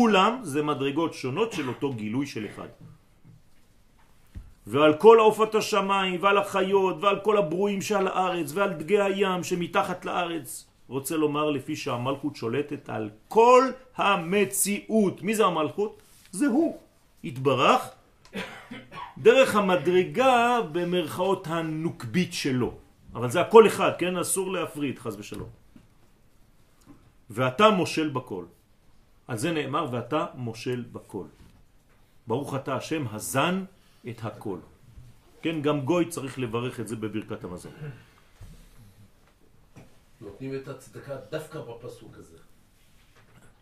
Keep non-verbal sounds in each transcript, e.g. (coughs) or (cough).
כולם זה מדרגות שונות של אותו גילוי של אחד. ועל כל עופות השמיים ועל החיות ועל כל הברואים שעל הארץ ועל דגי הים שמתחת לארץ רוצה לומר לפי שהמלכות שולטת על כל המציאות. מי זה המלכות? זה הוא. התברך דרך המדרגה במרכאות הנוקבית שלו. אבל זה הכל אחד, כן? אסור להפריד, חז ושלום. ואתה מושל בכל. על זה נאמר, ואתה מושל בכל. ברוך אתה השם הזן את הכל. כן, גם גוי צריך לברך את זה בברכת המזון. נותנים את הצדקה דווקא בפסוק הזה.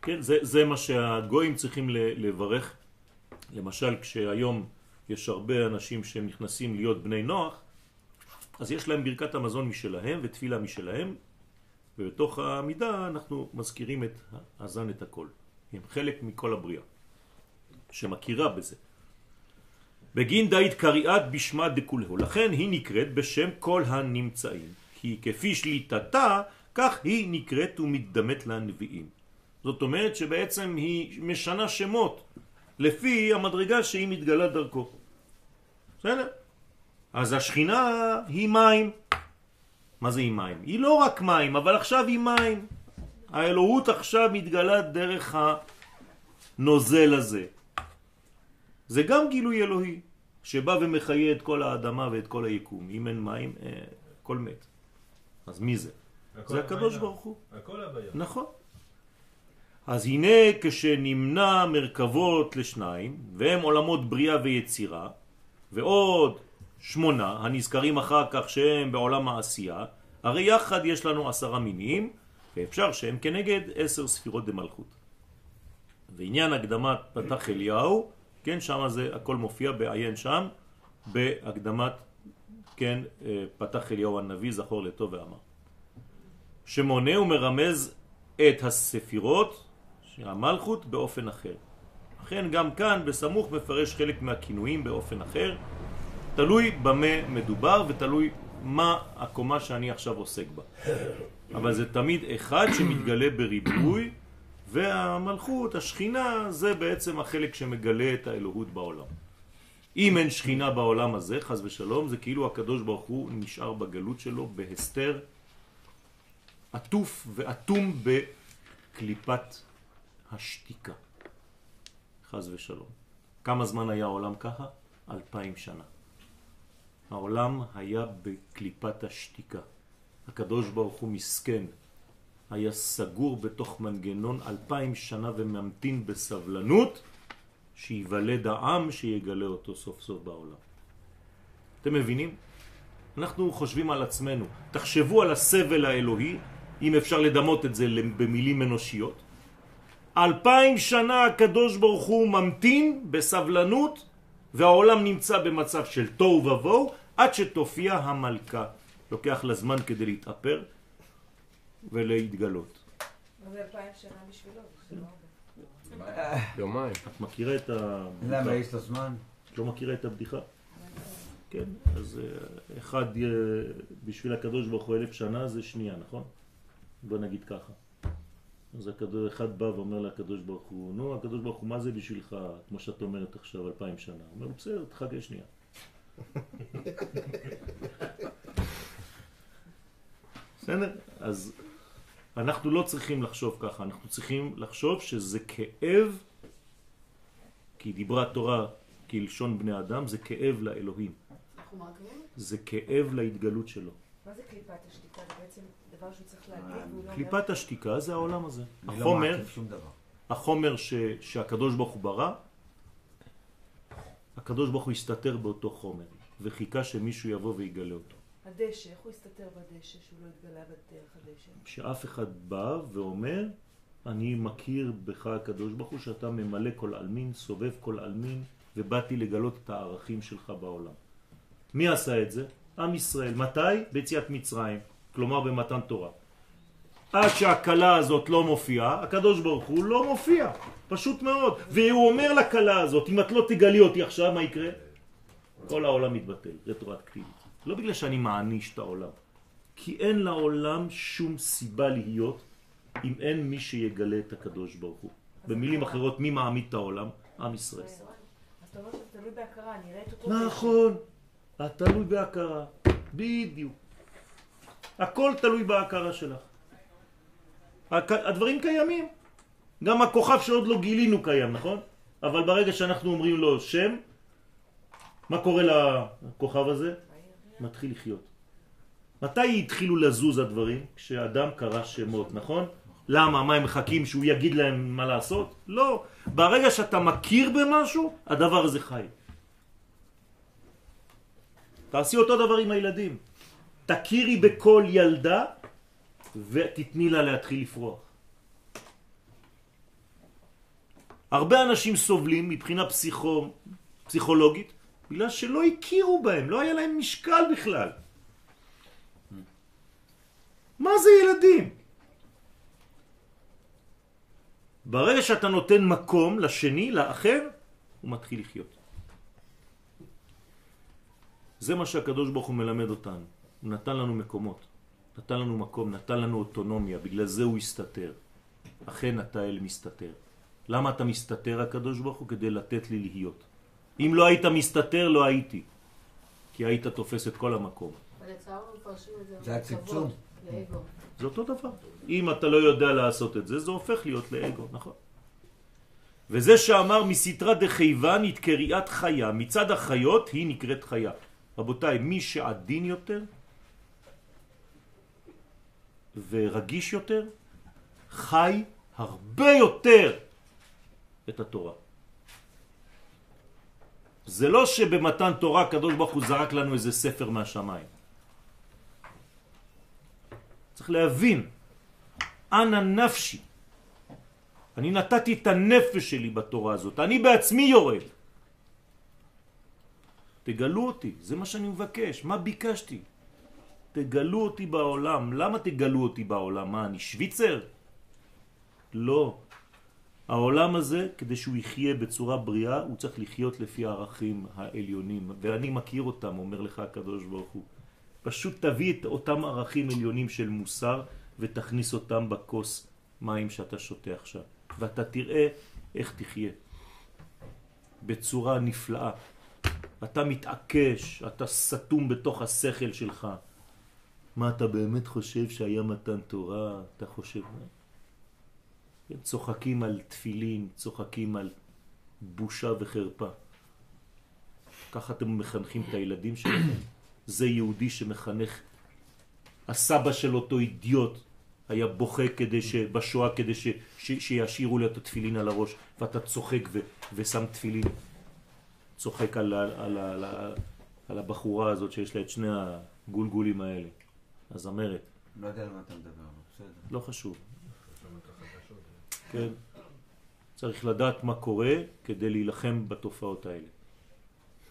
כן, זה, זה מה שהגויים צריכים לברך. למשל, כשהיום יש הרבה אנשים שנכנסים להיות בני נוח, אז יש להם ברכת המזון משלהם ותפילה משלהם, ובתוך העמידה אנחנו מזכירים את הזן את הכל. הם חלק מכל הבריאה, שמכירה בזה. בגין דאית קריאת בשמה דקולהו, לכן היא נקראת בשם כל הנמצאים, כי כפי שליטתה, כך היא נקראת ומתדמת לנביאים. זאת אומרת שבעצם היא משנה שמות לפי המדרגה שהיא מתגלה דרכו. בסדר? אז השכינה היא מים. מה זה היא מים? היא לא רק מים, אבל עכשיו היא מים. האלוהות עכשיו מתגלה דרך הנוזל הזה. זה גם גילוי אלוהי, שבא ומחיה את כל האדמה ואת כל היקום. אם אין מים, אה, הכל מת. אז מי זה? זה הקדוש ברוך הוא. הכל הבעיה. נכון. אז הנה כשנמנע מרכבות לשניים, והם עולמות בריאה ויצירה, ועוד שמונה הנזכרים אחר כך שהם בעולם העשייה, הרי יחד יש לנו עשרה מינים, ואפשר שהם כנגד עשר ספירות דמלכות. ועניין הקדמת פתח אליהו, כן, שם זה הכל מופיע בעיין שם, בהקדמת, כן, אה, פתח אליהו הנביא, זכור לטוב ואמר. שמונה ומרמז את הספירות, המלכות, באופן אחר. לכן גם כאן בסמוך מפרש חלק מהכינויים באופן אחר, תלוי במה מדובר ותלוי מה הקומה שאני עכשיו עוסק בה. אבל זה תמיד אחד שמתגלה בריבוי, והמלכות, השכינה, זה בעצם החלק שמגלה את האלוהות בעולם. אם אין שכינה בעולם הזה, חז ושלום, זה כאילו הקדוש ברוך הוא נשאר בגלות שלו בהסתר עטוף ועטום בקליפת השתיקה. חז ושלום. כמה זמן היה העולם ככה? אלפיים שנה. העולם היה בקליפת השתיקה. הקדוש ברוך הוא מסכן, היה סגור בתוך מנגנון אלפיים שנה וממתין בסבלנות שיוולד העם שיגלה אותו סוף סוף בעולם. אתם מבינים? אנחנו חושבים על עצמנו. תחשבו על הסבל האלוהי, אם אפשר לדמות את זה במילים אנושיות. אלפיים שנה הקדוש ברוך הוא ממתין בסבלנות והעולם נמצא במצב של תוהו ובוהו עד שתופיע המלכה. לוקח לה זמן כדי להתאפר ולהתגלות. זה אלפיים שנה בשבילו, לא יומיים. את מכירה את הבדיחה? למה יש לו זמן? את לא מכירה את הבדיחה? כן, אז אה, אחד אה, בשביל הקדוש ברוך הוא אלף שנה זה שנייה, נכון? בוא נגיד ככה. אז הקדוש, אחד בא ואומר לקדוש ברוך הוא, נו, הקדוש ברוך הוא, מה זה בשבילך, כמו שאת אומרת עכשיו, אלפיים שנה? הוא אומר, בסדר, תחכה שנייה. (laughs) בסדר? אז אנחנו לא צריכים לחשוב ככה, אנחנו צריכים לחשוב שזה כאב, כי דיברה תורה כלשון בני אדם, זה כאב לאלוהים. זה כאב להתגלות שלו. מה זה קליפת השתיקה? זה בעצם דבר שהוא צריך להגיד והוא לא. קליפת השתיקה זה העולם הזה. לא החומר. החומר ש, שהקדוש ברוך הוא ברא, הקדוש ברוך הוא הסתתר באותו חומר, וחיכה שמישהו יבוא ויגלה אותו. הדשא, איך הוא הסתתר בדשא שהוא לא התגלה בדרך הדשא? שאף אחד בא ואומר, אני מכיר בך הקדוש ברוך הוא שאתה ממלא כל אלמין, סובב כל אלמין, ובאתי לגלות את הערכים שלך בעולם. מי עשה את זה? עם ישראל. מתי? ביציאת מצרים, כלומר במתן תורה. עד שהקלה הזאת לא מופיעה, הקדוש ברוך הוא לא מופיע, פשוט מאוד. והוא אומר לקלה הזאת, אם את לא תגלי אותי עכשיו, מה יקרה? כל העולם מתבטל, רטרואקטיבית. לא בגלל שאני מעניש את העולם, כי אין לעולם שום סיבה להיות אם אין מי שיגלה את הקדוש ברוך הוא. במילים אחרות, מי מעמיד את העולם? עם ישראל. אז אתה אומר שזה תלוי בהכרה, אני אראה את אותו... נכון, התלוי בהכרה, בדיוק. הכל תלוי בהכרה שלך. הדברים קיימים. גם הכוכב שעוד לא גילינו קיים, נכון? אבל ברגע שאנחנו אומרים לו שם, מה קורה לכוכב הזה? מתחיל לחיות. מתי התחילו לזוז הדברים? כשאדם קרא שמות, נכון? למה? מה הם מחכים שהוא יגיד להם מה לעשות? לא. ברגע שאתה מכיר במשהו, הדבר הזה חי. תעשי אותו דבר עם הילדים. תכירי בכל ילדה ותתני לה להתחיל לפרוח. הרבה אנשים סובלים מבחינה פסיכו, פסיכולוגית בגלל שלא הכירו בהם, לא היה להם משקל בכלל. מה זה ילדים? ברגע שאתה נותן מקום לשני, לאחר, הוא מתחיל לחיות. זה מה שהקדוש ברוך הוא מלמד אותנו. הוא נתן לנו מקומות, נתן לנו מקום, נתן לנו אוטונומיה, בגלל זה הוא הסתתר. אכן אתה אל מסתתר. למה אתה מסתתר הקדוש ברוך הוא? כדי לתת לי להיות. אם לא היית מסתתר לא הייתי, כי היית תופס את כל המקום. זה. הצמצום. לכבוד, לאגו. זה אותו דבר. אם אתה לא יודע לעשות את זה, זה הופך להיות לאגו, נכון? וזה שאמר מסתרה דחייבן את קריאת חיה, מצד החיות היא נקראת חיה. רבותיי, מי שעדין יותר ורגיש יותר, חי הרבה יותר את התורה. זה לא שבמתן תורה הקדוש ברוך הוא זרק לנו איזה ספר מהשמיים. צריך להבין, אנא נפשי. אני נתתי את הנפש שלי בתורה הזאת, אני בעצמי יורד. תגלו אותי, זה מה שאני מבקש, מה ביקשתי? תגלו אותי בעולם. למה תגלו אותי בעולם? מה, אני שוויצר? לא. העולם הזה, כדי שהוא יחיה בצורה בריאה, הוא צריך לחיות לפי הערכים העליונים, ואני מכיר אותם, אומר לך הקדוש ברוך הוא. פשוט תביא את אותם ערכים עליונים של מוסר ותכניס אותם בכוס מים שאתה שותה עכשיו. ואתה תראה איך תחיה. בצורה נפלאה. אתה מתעקש, אתה סתום בתוך השכל שלך. מה, אתה באמת חושב שהיה מתן תורה? אתה חושב... כן, צוחקים על תפילין, צוחקים על בושה וחרפה. ככה אתם מחנכים את הילדים שלכם. זה יהודי שמחנך. הסבא של אותו אידיוט היה בוכה כדי שבשואה כדי ש, ש, שישאירו לי את התפילין על הראש, ואתה צוחק ו, ושם תפילין. צוחק על, על, על, על, על, הבחורה הזאת שיש לה את שני הגולגולים האלה, הזמרת. לא יודע על מה אתה מדבר, בסדר. לא חשוב. כן? צריך לדעת מה קורה כדי להילחם בתופעות האלה.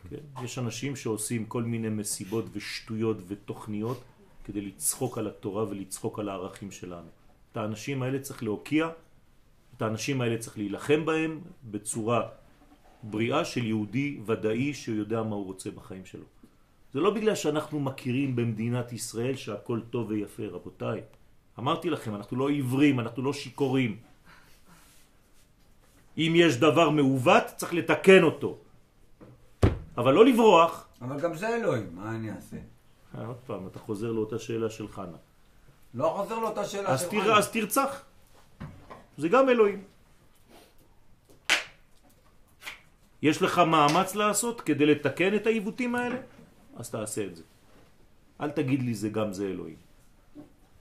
כן? יש אנשים שעושים כל מיני מסיבות ושטויות ותוכניות כדי לצחוק על התורה ולצחוק על הערכים שלנו. את האנשים האלה צריך להוקיע, את האנשים האלה צריך להילחם בהם בצורה בריאה של יהודי ודאי שיודע מה הוא רוצה בחיים שלו. זה לא בגלל שאנחנו מכירים במדינת ישראל שהכל טוב ויפה, רבותיי. אמרתי לכם, אנחנו לא עיוורים, אנחנו לא שיקורים. אם יש דבר מעוות, צריך לתקן אותו. אבל לא לברוח. אבל גם זה אלוהים, מה אני אעשה? אה, עוד פעם, אתה חוזר לאותה שאלה של חנה. לא חוזר לאותה שאלה אז, של תר... חיים. אז תרצח. זה גם אלוהים. יש לך מאמץ לעשות כדי לתקן את העיוותים האלה? אז תעשה את זה. אל תגיד לי זה גם זה אלוהים.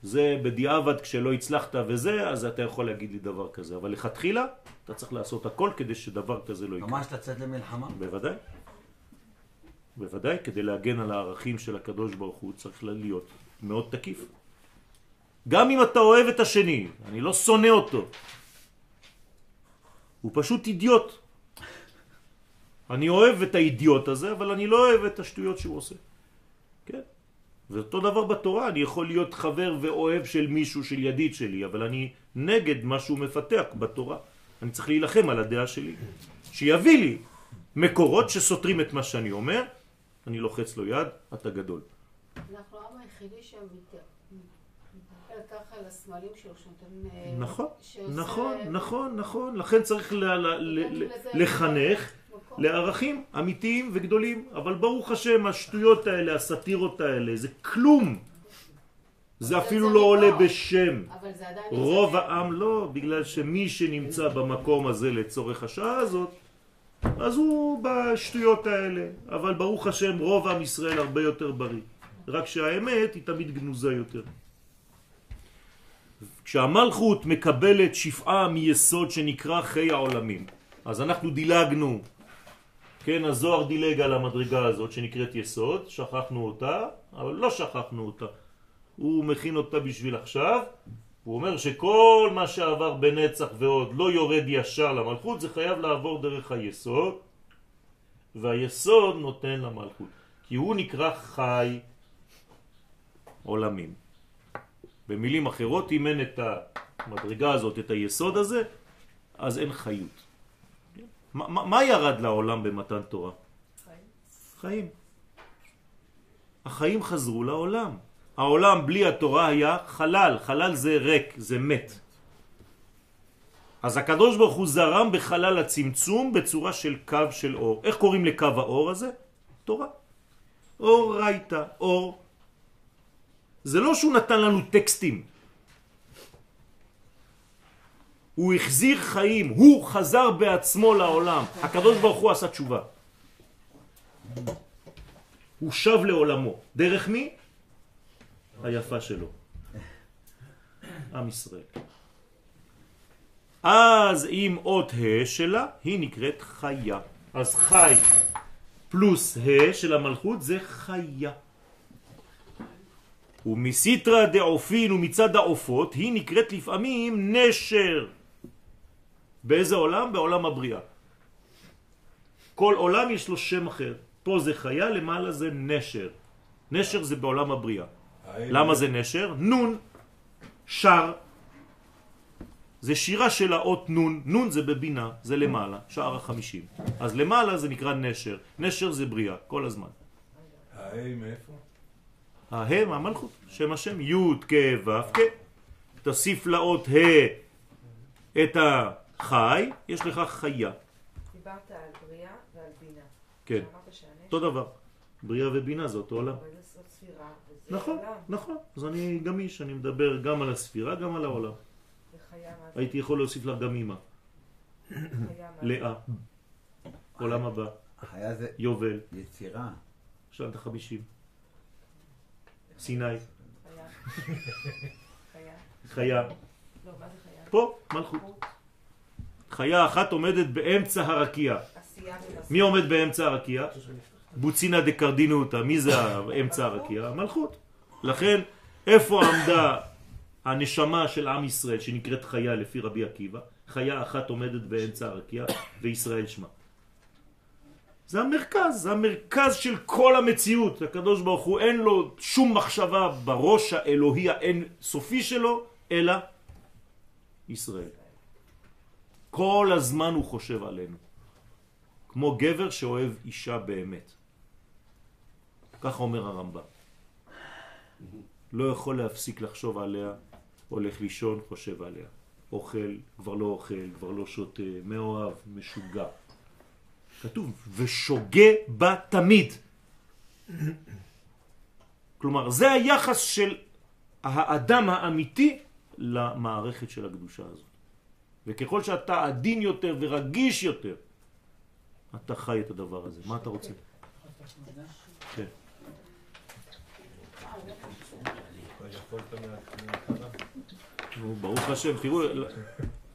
זה בדיעבד כשלא הצלחת וזה, אז אתה יכול להגיד לי דבר כזה. אבל לכתחילה, אתה צריך לעשות הכל כדי שדבר כזה לא יקרה. ממש לצאת למלחמה? בוודאי. בוודאי, כדי להגן על הערכים של הקדוש ברוך הוא צריך להיות מאוד תקיף. גם אם אתה אוהב את השני, אני לא שונא אותו. הוא פשוט אידיוט. אני אוהב את האידיוט הזה, אבל אני לא אוהב את השטויות שהוא עושה. ואותו דבר בתורה, אני יכול להיות חבר ואוהב של מישהו, של ידיד שלי, אבל אני נגד מה שהוא מפתח בתורה. אני צריך להילחם על הדעה שלי. שיביא לי מקורות שסותרים את מה שאני אומר, אני לוחץ לו יד, אתה גדול. אנחנו העם היחידי שמתייחס ככה לסמלים שלו, שנותן... אה, נכון, נכון, נכון, נכון. לכן צריך לחנך. לערכים אמיתיים וגדולים. אבל ברוך השם, השטויות האלה, הסאטירות האלה, זה כלום. זה אפילו זה לא עולה מפה. בשם. אבל זה עדיין... רוב יוצא- העם לא, בגלל שמי שנמצא במקום הזה לצורך השעה הזאת, אז הוא בשטויות האלה. אבל ברוך השם, רוב עם ישראל הרבה יותר בריא. רק שהאמת היא תמיד גנוזה יותר. כשהמלכות מקבלת שפעה מיסוד שנקרא חיי העולמים, אז אנחנו דילגנו, כן, הזוהר דילג על המדרגה הזאת שנקראת יסוד, שכחנו אותה, אבל לא שכחנו אותה. הוא מכין אותה בשביל עכשיו, הוא אומר שכל מה שעבר בנצח ועוד לא יורד ישר למלכות, זה חייב לעבור דרך היסוד, והיסוד נותן למלכות, כי הוא נקרא חי עולמים. במילים אחרות, אם אין את המדרגה הזאת, את היסוד הזה, אז אין חיות. מה, ירד לעולם במתן תורה? חיים. החיים חזרו לעולם. העולם בלי התורה היה חלל, חלל זה ריק, זה מת. אז הקדוש ברוך הוא זרם בחלל הצמצום בצורה של קו של אור. איך קוראים לקו האור הזה? תורה. אור רייטה, אור. זה לא שהוא נתן לנו טקסטים. הוא החזיר חיים, הוא חזר בעצמו לעולם. הקדוש ברוך הוא עשה תשובה. הוא שב לעולמו. דרך מי? היפה שלו. עם ישראל. אז עם אות ה' שלה, היא נקראת חיה. אז חי פלוס ה' של המלכות זה חיה. ומסיטרא דעופין ומצד העופות היא נקראת לפעמים נשר. באיזה עולם? בעולם הבריאה. כל עולם יש לו שם אחר. פה זה חיה, למעלה זה נשר. נשר זה בעולם הבריאה. למה זה נשר? נון, שר. זה שירה של האות נון, נון זה בבינה, זה למעלה, שער החמישים. אז למעלה זה נקרא נשר, נשר זה בריאה, כל הזמן. ההי מאיפה? ההם, המלכות, שם השם, י' כ' ו' כ'. תוסיף לאות ה' את החי, יש לך חיה. דיברת על בריאה ועל בינה. כן, אותו דבר. בריאה ובינה זה אותו עולם. אבל זאת ספירה, וזה נכון, עולם, נכון. אז אני גמיש, אני מדבר גם על הספירה, גם על העולם. הייתי יכול להוסיף לך גם זה? לאה, עולם הבא, החיה זה יובל, יצירה. שנת החמישים, סיני, חיה. חיה. חיה, לא, מה זה חיה? פה מלכות. חיה אחת עומדת באמצע הרקיע. מי עומד באמצע הרקיע? בוצינה דקרדינותא, מי זה אמצע הרקיע? המלכות. לכן, איפה עמדה הנשמה של עם ישראל שנקראת חיה לפי רבי עקיבא? חיה אחת עומדת באמצע הרקיע וישראל שמה. זה המרכז, זה המרכז של כל המציאות. הקדוש ברוך הוא אין לו שום מחשבה בראש האלוהי האין סופי שלו, אלא ישראל. כל הזמן הוא חושב עלינו. כמו גבר שאוהב אישה באמת. ככה אומר הרמב"ם. לא יכול להפסיק לחשוב עליה, הולך לישון, חושב עליה. אוכל, כבר לא אוכל, כבר לא שותה, מאוהב, משוגע. כתוב, ושוגה בה תמיד. כלומר, זה היחס של האדם האמיתי למערכת של הקדושה הזאת. וככל שאתה עדין יותר ורגיש יותר, אתה חי את הדבר הזה. מה אתה רוצה? כן. נו, ברוך השם, תראו,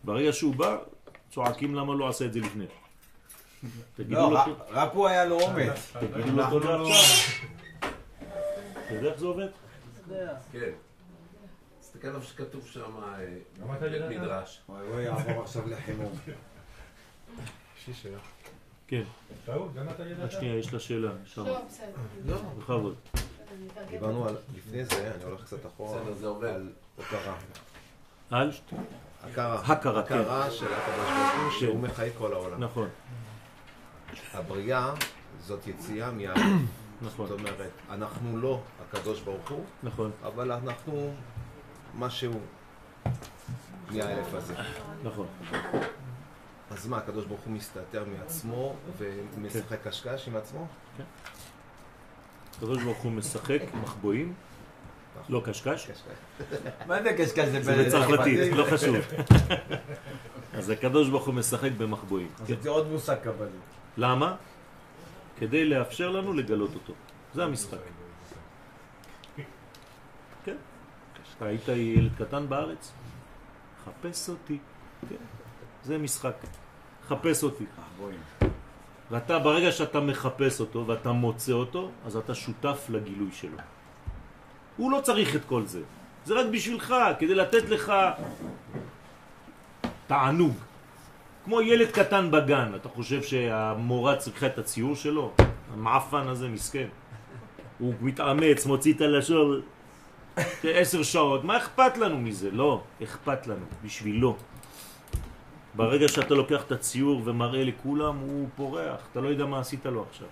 ברגע שהוא בא, צועקים למה לא עשה את זה לפני. תגידו לא, לו, רק- רק הוא היה לו אומץ. תגידו לו תודה עכשיו. אתה יודע איך זה עובד? כן. תסתכל איפה שכתוב שם אה, בית מדרש. וואי וואי, יעבור עכשיו לחימום. כן. טעות, גם אתה רק ידעת? שנייה, יש לה שאלה. שם. לא, בסדר. לא. בכבוד. דיברנו על, לפני זה, אני הולך קצת אחורה, בסדר, זה עובד. על הוקרה. על? הכרה. הכרה, כן. הכרה של הקדוש ברוך הוא שהוא מחי כל העולם. נכון, הבריאה זאת יציאה מהאלף. נכון, זאת אומרת, אנחנו לא הקדוש ברוך הוא, נכון. אבל אנחנו משהו נהיה האלף הזה. נכון. אז מה, הקדוש ברוך הוא מסתתר מעצמו ומשחק קשקש עם עצמו? הקדוש ברוך הוא משחק מחבואים, לא קשקש. מה זה קשקש? זה בצרפתית, לא חשוב. אז הקדוש ברוך הוא משחק במחבואים. כן. זה עוד מושג קבלי. למה? כדי לאפשר לנו לגלות אותו. זה המשחק. כן. אתה היית ילד קטן בארץ? חפש אותי. כן. זה משחק. חפש אותי. ואתה, ברגע שאתה מחפש אותו ואתה מוצא אותו, אז אתה שותף לגילוי שלו. הוא לא צריך את כל זה. זה רק בשבילך, כדי לתת לך תענוג. כמו ילד קטן בגן, אתה חושב שהמורה צריכה את הציור שלו? המעפן הזה מסכן. הוא מתאמץ, מוציא את הלשון עשר שעות, מה אכפת לנו מזה? לא, אכפת לנו, בשבילו. ברגע שאתה לוקח את הציור ומראה לכולם, הוא פורח, אתה לא יודע מה עשית לו עכשיו.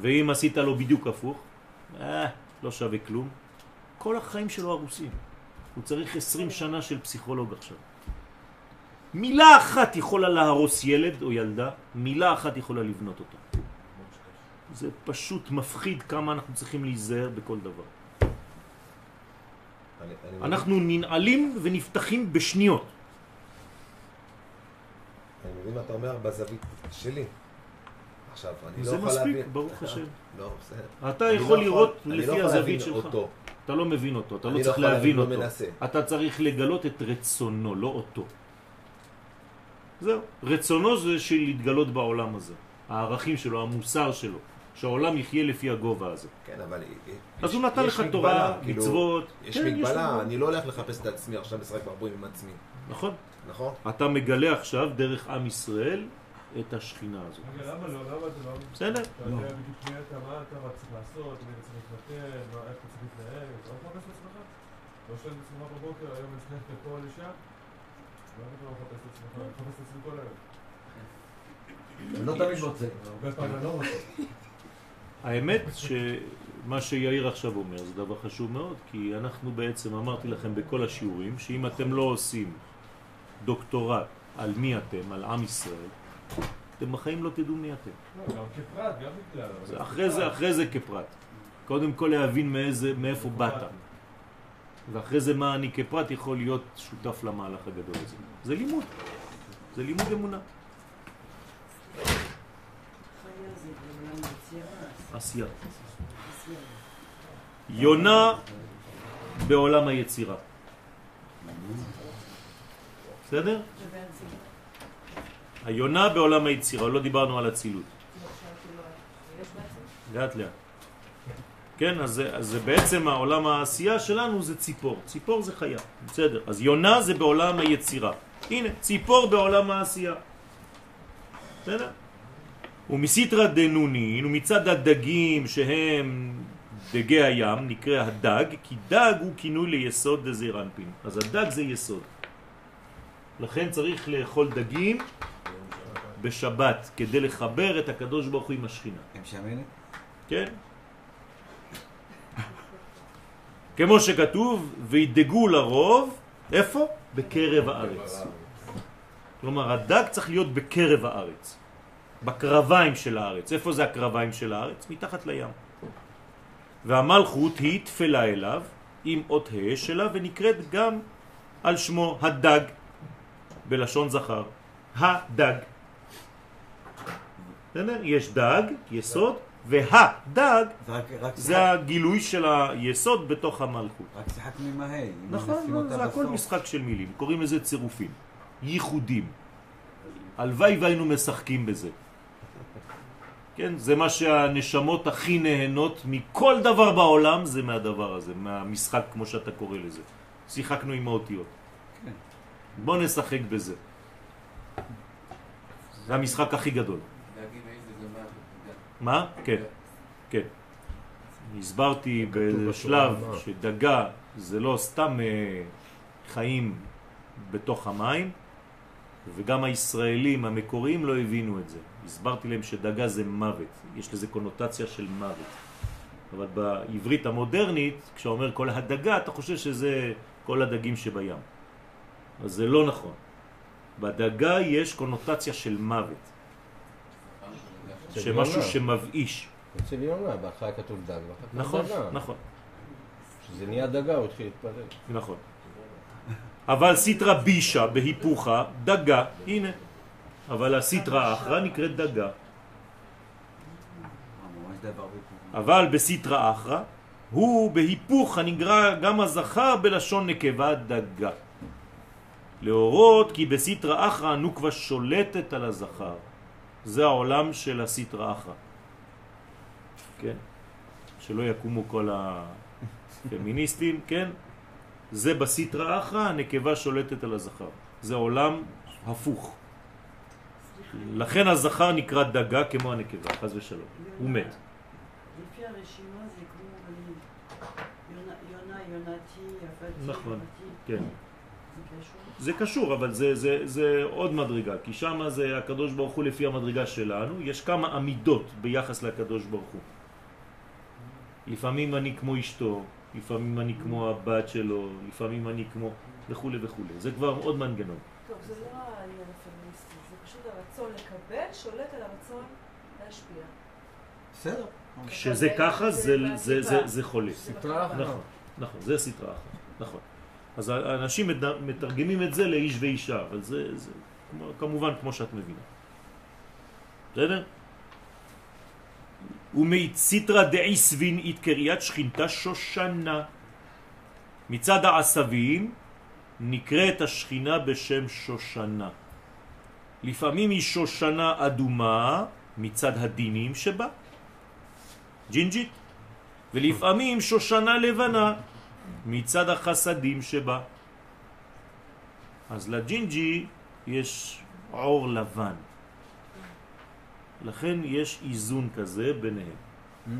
ואם עשית לו בדיוק הפוך, אה, לא שווה כלום. כל החיים שלו הרוסים. הוא צריך 20 שנה של פסיכולוג עכשיו. מילה אחת יכולה להרוס ילד או ילדה, מילה אחת יכולה לבנות אותו. זה פשוט מפחיד כמה אנחנו צריכים להיזהר בכל דבר. אני- אני- אנחנו ננעלים ונפתחים בשניות. אני מבין מה אתה אומר בזווית שלי. עכשיו, אני לא זה יכול מספיק, להבין... ברוך השם. (laughs) לא, בסדר. אתה יכול לא לראות לא לפי יכול הזווית שלך. אותו. אתה לא מבין אותו, אתה לא לא צריך יכול להבין אותו. לא מנסה. אתה צריך לגלות את רצונו, לא אותו. זהו. רצונו זה של להתגלות בעולם הזה. הערכים שלו, המוסר שלו. שהעולם יחיה לפי הגובה הזה. כן, אבל... אז יש- הוא נתן יש לך מגבלה, תורה, כאילו, מצוות. יש כן, מגבלה, מגבלה. אני לא הולך לחפש את עצמי עכשיו לשחק ברבורים עם עצמי, נכון. נכון? אתה מגלה עכשיו דרך עם ישראל את השכינה הזאת. רגע, למה לא? למה זה לא? בסדר? אתה יודע בדיוק מי אתה, מה אתה, צריך לעשות, מי אתה צריך מה- איך אתה צריך להתנהג, אתה לא מחפש את עצמך? לא שואל את עצמך בבוקר, היום אני לפה או לשם? למה אתה לא מחפש את עצמך? אני מחפש את עצמי כל היום. לא תמיד מוצא. הרבה פעמים אני לא רוצה. האמת שמה שיאיר עכשיו אומר זה דבר חשוב מאוד, כי אנחנו בעצם אמרתי לכם בכל השיעורים, שאם אתם לא עושים דוקטורט על מי אתם, על עם ישראל, אתם בחיים לא תדעו מי אתם. לא, גם כפרט, גם זה אחרי זה, אחרי זה כפרט. קודם כל להבין מאיזה, מאיפה באת. ואחרי זה מה אני כפרט יכול להיות שותף למהלך הגדול הזה. זה לימוד. זה לימוד אמונה. עשייה. יונה בעולם היצירה. בסדר? היונה בעולם היצירה, לא דיברנו על הצילות. לאט לאט. כן, אז אז בעצם העולם העשייה שלנו זה ציפור. ציפור זה חיה, בסדר. אז יונה זה בעולם היצירה. הנה, ציפור בעולם העשייה. בסדר? ומסיתרא דנונין, ומצד הדגים שהם דגי הים, נקרא הדג, כי דג הוא כינוי ליסוד אנפין. אז הדג זה יסוד. לכן צריך לאכול דגים בשבת, כדי לחבר את הקדוש ברוך הוא עם השכינה. הם שמנת? כן? כמו שכתוב, וידגו לרוב, איפה? בקרב הארץ. כלומר, הדג צריך להיות בקרב הארץ, בקרביים של הארץ. איפה זה הקרביים של הארץ? מתחת לים. והמלכות היא תפלה אליו עם אות ה' שלה ונקראת גם על שמו הדג בלשון זכר. הדג. בסדר? יש דג, יסוד, והדג זה שיחק, הגילוי של היסוד בתוך המלכות. רק שיחקנו עם ההי. נכון, זה הכל. משחק של מילים, קוראים לזה צירופים, ייחודים. הלוואי והיינו משחקים בזה. כן, זה מה שהנשמות הכי נהנות מכל דבר בעולם, זה מהדבר הזה, מהמשחק כמו שאתה קורא לזה. שיחקנו עם האותיות. כן. בוא נשחק בזה. זה המשחק הכי גדול. מה? כן, כן. הסברתי בשלב? שדגה זה לא סתם אה, חיים בתוך המים, וגם הישראלים המקוריים לא הבינו את זה. הסברתי להם שדגה זה מוות, יש לזה קונוטציה של מוות. אבל בעברית המודרנית, כשאומר כל הדגה, אתה חושב שזה כל הדגים שבים. אז זה לא נכון. בדגה יש קונוטציה של מוות, שמשהו. שמבאיש. אצל יונה, בהתחלה כתוב דג, ואחר כך נכון. נכון, כשזה נהיה דגה, הוא התחיל להתפלל. נכון. אבל סיטרה בישה בהיפוכה, דגה, הנה. אבל הסיטרה אחרא נקראת דגה. אבל בסיטרה אחרא הוא בהיפוך הנגרע גם הזכר בלשון נקבה דגה. להורות כי בסיטרה אחרא הנוקבה שולטת על הזכר. זה העולם של הסיטרה אחרא. כן? שלא יקומו כל הפמיניסטים, (laughs) כן? זה בסיטרה אחרא הנקבה שולטת על הזכר. זה עולם הפוך. לכן הזכר נקרא דגה כמו הנקבה, חז ושלום. הוא מת. לפי הרשימה זה כמו בנים. יונה, יונה, יונתי, עבדתי, נכון. כן. זה קשור, אבל זה, זה, זה עוד מדרגה, כי שם זה הקדוש ברוך הוא לפי המדרגה שלנו, יש כמה עמידות ביחס לקדוש ברוך הוא. לפעמים אני כמו אשתו, לפעמים אני כמו הבת שלו, לפעמים אני כמו וכו' וכו'. זה כבר עוד מנגנון. טוב, זה לא העניין הפמיניסטי, זה פשוט לקבל שולט על הרצון להשפיע. בסדר. כשזה ככה, זה, זה, זה, זה חולה. סטרה אחרא. נכון, נכון, זה סטרה אחת, נכון. אז האנשים מתרגמים את זה לאיש ואישה, אבל זה, זה כמו- כמובן כמו שאת מבינה. בסדר? ומציטרא דעיסבין איתקריית שכינתה שושנה. מצד העשבים נקראת השכינה בשם שושנה. לפעמים היא שושנה אדומה מצד הדינים שבה, ג'ינג'ית, ולפעמים שושנה לבנה מצד החסדים שבה. אז לג'ינג'י יש עור לבן. לכן יש איזון כזה ביניהם. Mm,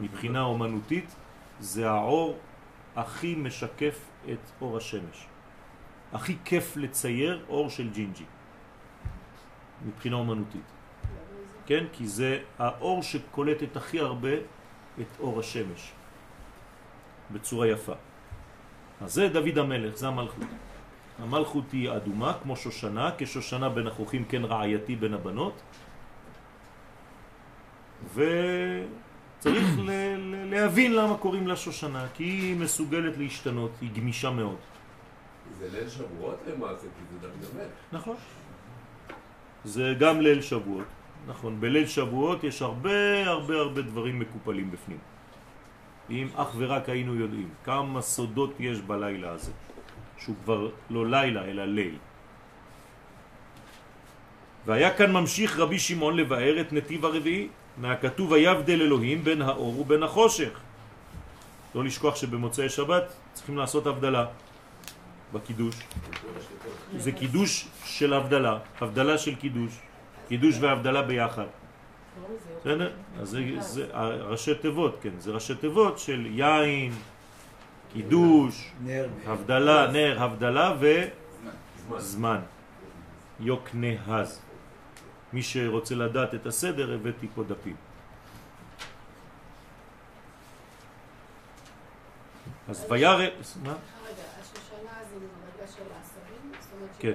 מבחינה אומנותית זה העור הכי משקף את אור השמש. הכי כיף לצייר אור של ג'ינג'י. מבחינה אומנותית. כן? כי זה האור שקולט את הכי הרבה את אור השמש. בצורה יפה. אז זה דוד המלך, זה המלכות. המלכות היא אדומה כמו שושנה, כשושנה בין החוכים כן רעייתי בין הבנות. וצריך ל- ל- להבין למה קוראים לה שושנה, כי היא מסוגלת להשתנות, היא גמישה מאוד. זה ליל שבועות למעשה, כי זה דוד המלך. נכון. זה גם ליל שבועות, נכון. בליל שבועות יש הרבה הרבה הרבה דברים מקופלים בפנים. אם אך ורק היינו יודעים כמה סודות יש בלילה הזה, שהוא כבר לא לילה אלא ליל. והיה כאן ממשיך רבי שמעון לבאר את נתיב הרביעי, מהכתוב היבדל אלוהים בין האור ובין החושך. לא לשכוח שבמוצאי שבת צריכים לעשות הבדלה בקידוש. זה קידוש של הבדלה, הבדלה של קידוש, קידוש והבדלה ביחד. בסדר? אז זה, זה ראשי תיבות, כן, זה ראשי תיבות של יין, קידוש. הבדלה, נר, הבדלה זמן. וזמן. יוקנהז. מי שרוצה לדעת את הסדר, הבאתי פה דפים. אז וירא... מה? רגע, השושנה זה מדרגה של העשבים? זאת אומרת כן.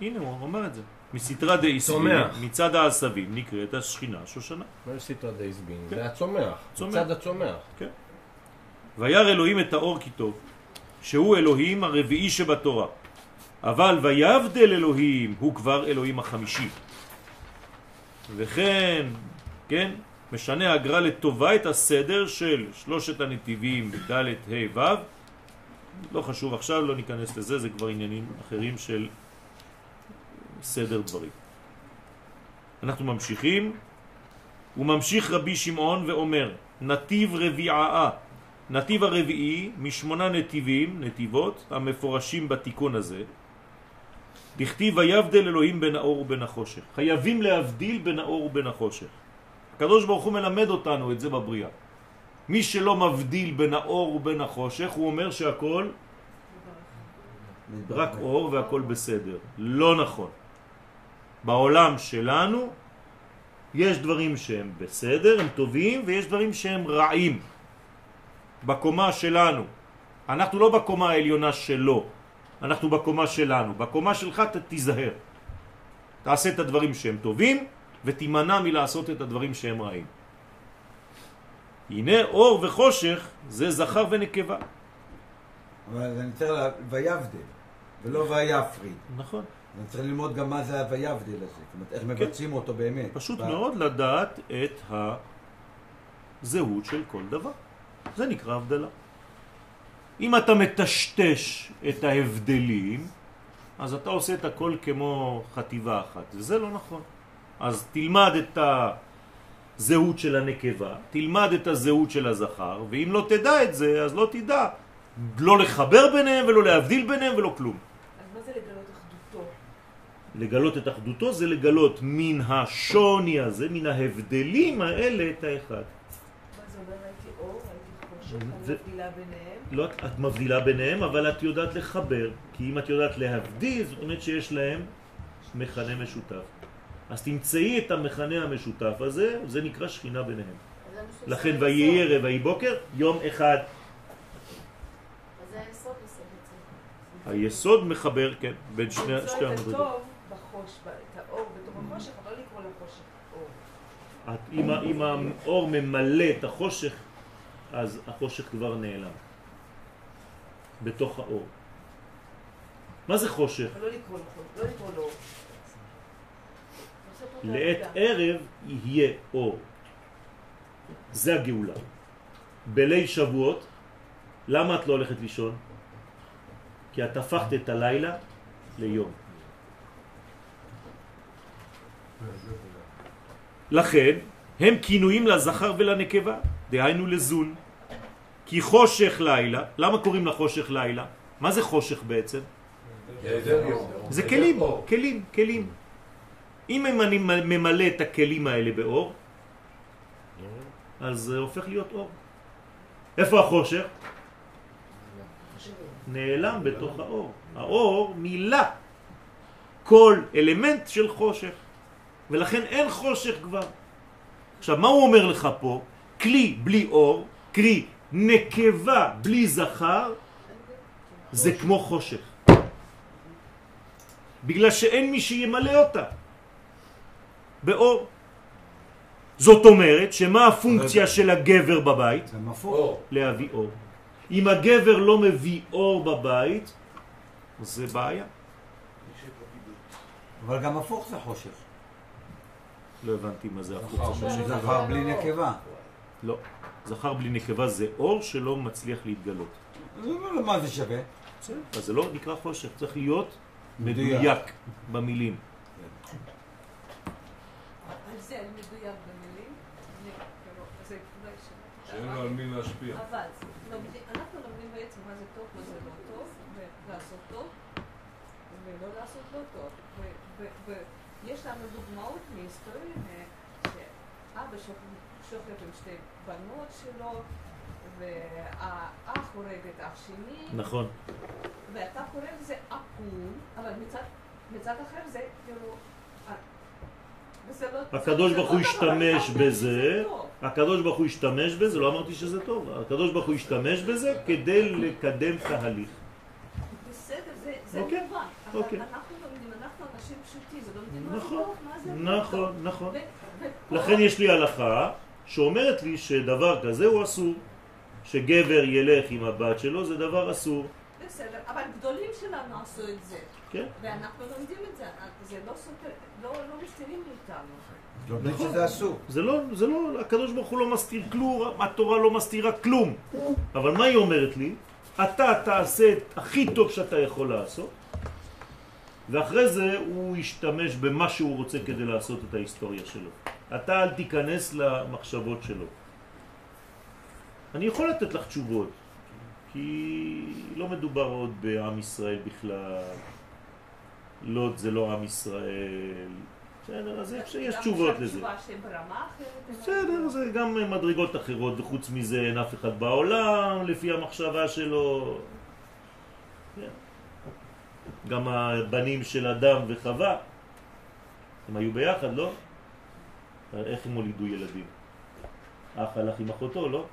הנה, הוא אומר את זה. מסתרה דאיסבין. מצד העשבים נקראת השכינה שושנה. מה יש סיטרא דייסבין? כן. זה הצומח. צומח. מצד הצומח. וירא אלוהים את האור כי טוב, שהוא אלוהים הרביעי שבתורה. אבל ויבדל אלוהים הוא כבר אלוהים החמישי. וכן, כן, משנה הגר"א לטובה את הסדר של שלושת הנתיבים ד' ה' ו'. לא חשוב עכשיו, לא ניכנס לזה, זה כבר עניינים אחרים של סדר דברים. אנחנו ממשיכים. הוא ממשיך רבי שמעון ואומר, נתיב רביעה נתיב הרביעי משמונה נתיבים, נתיבות, המפורשים בתיקון הזה, דכתיב ויבדל אלוהים בין האור ובין החושך. חייבים להבדיל בין האור ובין החושך. הקדוש ברוך הוא מלמד אותנו את זה בבריאה. מי שלא מבדיל בין האור ובין החושך, הוא אומר שהכל רק אור והכל בסדר. לא נכון. בעולם שלנו יש דברים שהם בסדר, הם טובים, ויש דברים שהם רעים. בקומה שלנו. אנחנו לא בקומה העליונה שלו, אנחנו בקומה שלנו. בקומה שלך ת- תיזהר. תעשה את הדברים שהם טובים, ותימנע מלעשות את הדברים שהם רעים. הנה אור וחושך זה זכר ונקבה. אבל אני צריך לה... ויבדל, ולא ויפריד. נכון. אני צריך ללמוד גם מה זה הויבדל הזה. זאת אומרת, איך מבצעים אותו באמת. פשוט ב- מאוד לדעת את הזהות של כל דבר. זה נקרא הבדלה. אם אתה מטשטש את ההבדלים, אז אתה עושה את הכל כמו חטיבה אחת, וזה לא נכון. אז תלמד את הזהות של הנקבה, תלמד את הזהות של הזכר, ואם לא תדע את זה, אז לא תדע לא לחבר ביניהם ולא להבדיל ביניהם ולא כלום. אז מה זה לגלות אחדותו? לגלות את אחדותו זה לגלות מן השוני הזה, מן ההבדלים האלה את האחד. מה זה אומר? ראיתי אור, זה- מבדילה ביניהם. לא את, את מבדילה ביניהם, אבל את יודעת לחבר, כי אם את יודעת להבדיל, זאת אומרת שיש להם מכנה משותף. אז תמצאי את המכנה המשותף הזה, זה נקרא שכינה ביניהם. לכן. ויהי ערב ויהי בוקר, יום אחד. היסוד מחבר, כן, בין שני, למצוא שתי את המדרגות. הטוב בחוש, את האור בתוך החושך, אבל לא לקרוא לחושך אור. אם, האור ממלא את החושך, אז החושך כבר נעלם. בתוך האור. מה זה חושך? אבל לא לקרוא לו חושך, לא לקרוא לו אור. עושה פה את לעת. ערב יהיה אור. זה הגאולה. בליל שבועות, למה את לא הולכת לישון? כי את הפכת את הלילה ליום. לכן, הם כינויים לזכר ולנקבה, דהיינו לזון. כי חושך לילה, למה קוראים לחושך לילה? מה זה חושך בעצם? זה כלים, כלים, כלים. אם אני ממלא את הכלים האלה באור, אז זה הופך להיות אור. איפה החושך? נעלם בתוך האור. האור מילא כל אלמנט של חושך, ולכן אין חושך כבר. עכשיו, מה הוא אומר לך פה? כלי בלי אור, קרי נקבה בלי זכר, זה כמו חושך. בגלל שאין מי שימלא אותה באור. זאת אומרת, שמה הפונקציה של הגבר בבית? להביא אור. אם הגבר לא מביא אור בבית, זה בעיה. אבל גם הפוך זה חושך. לא הבנתי מה זה הפוך. זכר בלי זכר בלי נקבה. לא. זכר בלי נקבה זה אור שלא מצליח להתגלות. אז מה זה שווה? בסדר, אז זה לא נקרא חושך, צריך להיות מדויק. מדויק במילים. על זה אני מדויק במילים. כאילו, זה אולי שמעתי. שאין לו על מי להשפיע. אבל אנחנו לומדים בעצם מה זה טוב, מה זה לא טוב, ולעשות טוב, ולא לעשות לא טוב. ויש לנו דוגמאות מהיסטוריה, שאבא שוכב- עם שתי בנות שלו, והאח הורג את אח שני, נכון. ואתה קורא לזה עקום, אבל מצד, מצד אחר זה כאילו... לא- הקדוש ברוך לא הוא השתמש בזה. הקדוש ברוך הוא השתמש בזה, לא אמרתי שזה טוב, הקדוש ברוך הוא השתמש בזה כדי לקדם תהליך. בסדר, זה, אוקיי, מובן. אבל אוקיי. אנחנו לומדים, אנחנו אנשים פשוטים, זה לומדים מה זה נכון, טוב, מה זה לא. נכון, נכון. לכן יש לי הלכה שאומרת לי שדבר כזה הוא אסור. שגבר ילך עם הבת שלו זה דבר אסור. בסדר, אבל גדולים שלנו עשו את זה, כן? ואנחנו לומדים את זה, זה לא סותר, לא לא מסתירים מאיתנו. לא שזה אסור. זה לא, זה לא, הקדוש ברוך הוא לא מסתיר כלום, התורה לא מסתירה כלום. אבל מה היא אומרת לי? אתה תעשה את הכי טוב שאתה יכול לעשות, ואחרי זה הוא ישתמש במה שהוא רוצה כדי לעשות את ההיסטוריה שלו. אתה אל תיכנס למחשבות שלו. אני יכול לתת לך תשובות, כי לא מדובר עוד בעם ישראל בכלל. לוד זה לא עם ישראל. בסדר, אז יש, תשובות לזה. בסדר, זה גם מדרגות אחרות, וחוץ מזה אין אף אחד בעולם, לפי המחשבה שלו. כן. גם הבנים של אדם וחווה, הם היו ביחד, לא? איך הם הולידו ילדים? אח הלך עם אחותו, לא?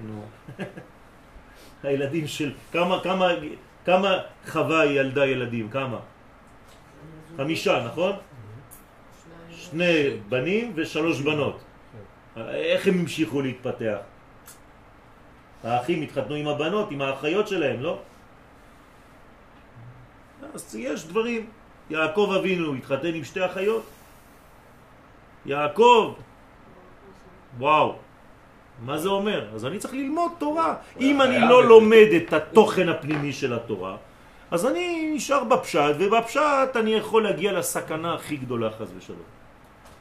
נו. (laughs) הילדים של... כמה, כמה, כמה חווה ילדה ילדים? כמה? חמישה, נכון? שני בנים ושלוש בנות. איך הם המשיכו להתפתח? האחים התחתנו עם הבנות, עם האחיות שלהם, לא? אז יש דברים. יעקב אבינו התחתן עם שתי אחיות. יעקב, וואו, מה זה אומר? אז אני צריך ללמוד תורה. אם אני לא לומד את התוכן הפנימי של התורה, אז אני נשאר בפשט, ובפשט אני יכול להגיע לסכנה הכי גדולה חס ושלום.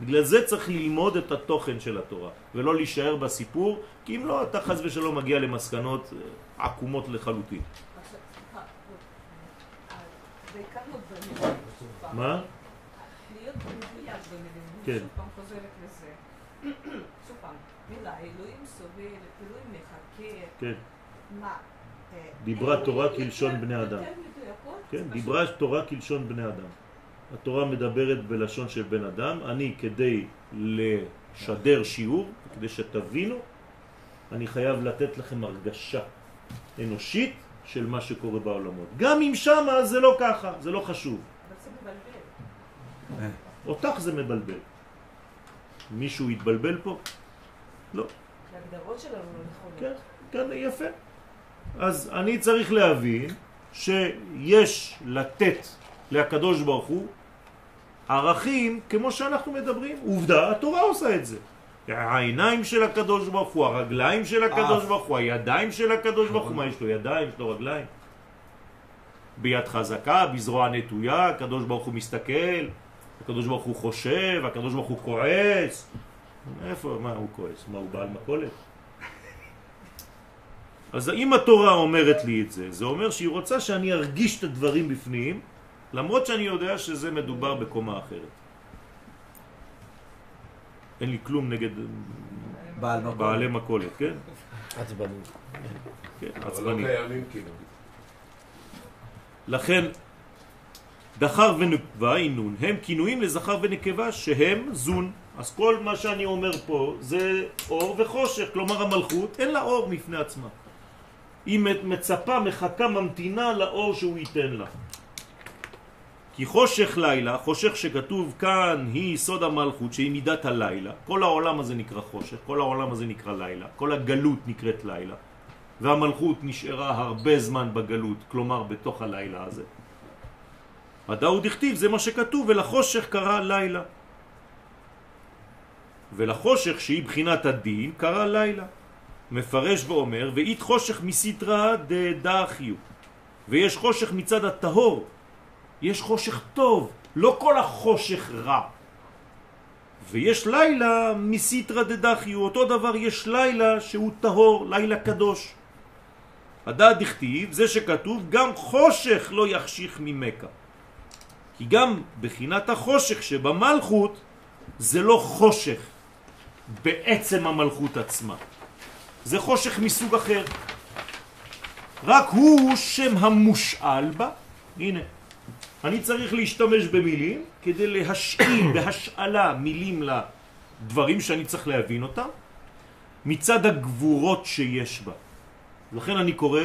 בגלל זה צריך ללמוד את התוכן של התורה, ולא להישאר בסיפור, כי אם לא, אתה חס ושלום מגיע למסקנות אה, עקומות לחלוטין. מה? כן. אני שוב פעם חוזרת לזה. שוב פעם, מילה, אלוהים סובל, אלוהים מחכה, כן. מה? אה, דיברה אין תורה מילים כלשון בני אדם. כן, דיברה תורה כלשון בני אדם. התורה מדברת בלשון של בן אדם, אני כדי לשדר שיעור, כדי שתבינו, אני חייב לתת לכם הרגשה אנושית של מה שקורה בעולמות. גם אם שמה זה לא ככה, זה לא חשוב. אותך זה מבלבל. מישהו התבלבל פה? לא. ההגדרות שלנו לא נכונות. כן, כן, יפה. אז אני צריך להבין שיש לתת לקדוש ברוך הוא ערכים כמו שאנחנו מדברים. עובדה, התורה עושה את זה. העיניים של הקדוש ברוך הוא, הרגליים של הקדוש אף. ברוך הוא, הידיים של הקדוש ברוך הוא, מה יש לו ידיים, יש לו רגליים. ביד חזקה, בזרוע נטויה, הקדוש ברוך הוא מסתכל, הקדוש ברוך הוא חושב, הקדוש ברוך הוא כועס. איפה, מה הוא כועס? מה, הוא בעל מכולת? אז אם התורה אומרת לי את זה, זה אומר שהיא רוצה שאני ארגיש את הדברים בפנים, למרות שאני יודע שזה מדובר בקומה אחרת. אין לי כלום נגד בעל מקום. בעלי מכולת, כן? עצבני. כן, לא עצבני. קיימים כאילו. לכן דחר ונקבה, אינון, הם כינויים לזכר ונקבה שהם זון. אז כל מה שאני אומר פה זה אור וחושך, כלומר המלכות אין לה אור מפני עצמה. היא מצפה, מחכה, ממתינה לאור שהוא ייתן לה. כי חושך לילה, חושך שכתוב כאן היא סוד המלכות שהיא מידת הלילה. כל העולם הזה נקרא חושך, כל העולם הזה נקרא לילה, כל הגלות נקראת לילה. והמלכות נשארה הרבה זמן בגלות, כלומר בתוך הלילה הזה. הדאו דכתיב, זה מה שכתוב, ולחושך קרא לילה. ולחושך שהיא בחינת הדין קרא לילה. מפרש ואומר, ואית חושך מסתרא דדחיו. ויש חושך מצד הטהור. יש חושך טוב, לא כל החושך רע. ויש לילה מסתרא דדחיו, אותו דבר יש לילה שהוא טהור, לילה קדוש. הדעת דכתיב, זה שכתוב, גם חושך לא יחשיך ממכה. כי גם בחינת החושך שבמלכות זה לא חושך בעצם המלכות עצמה. זה חושך מסוג אחר. רק הוא שם המושאל בה. הנה, אני צריך להשתמש במילים כדי להשאיל (coughs) בהשאלה מילים לדברים שאני צריך להבין אותם מצד הגבורות שיש בה. לכן אני קורא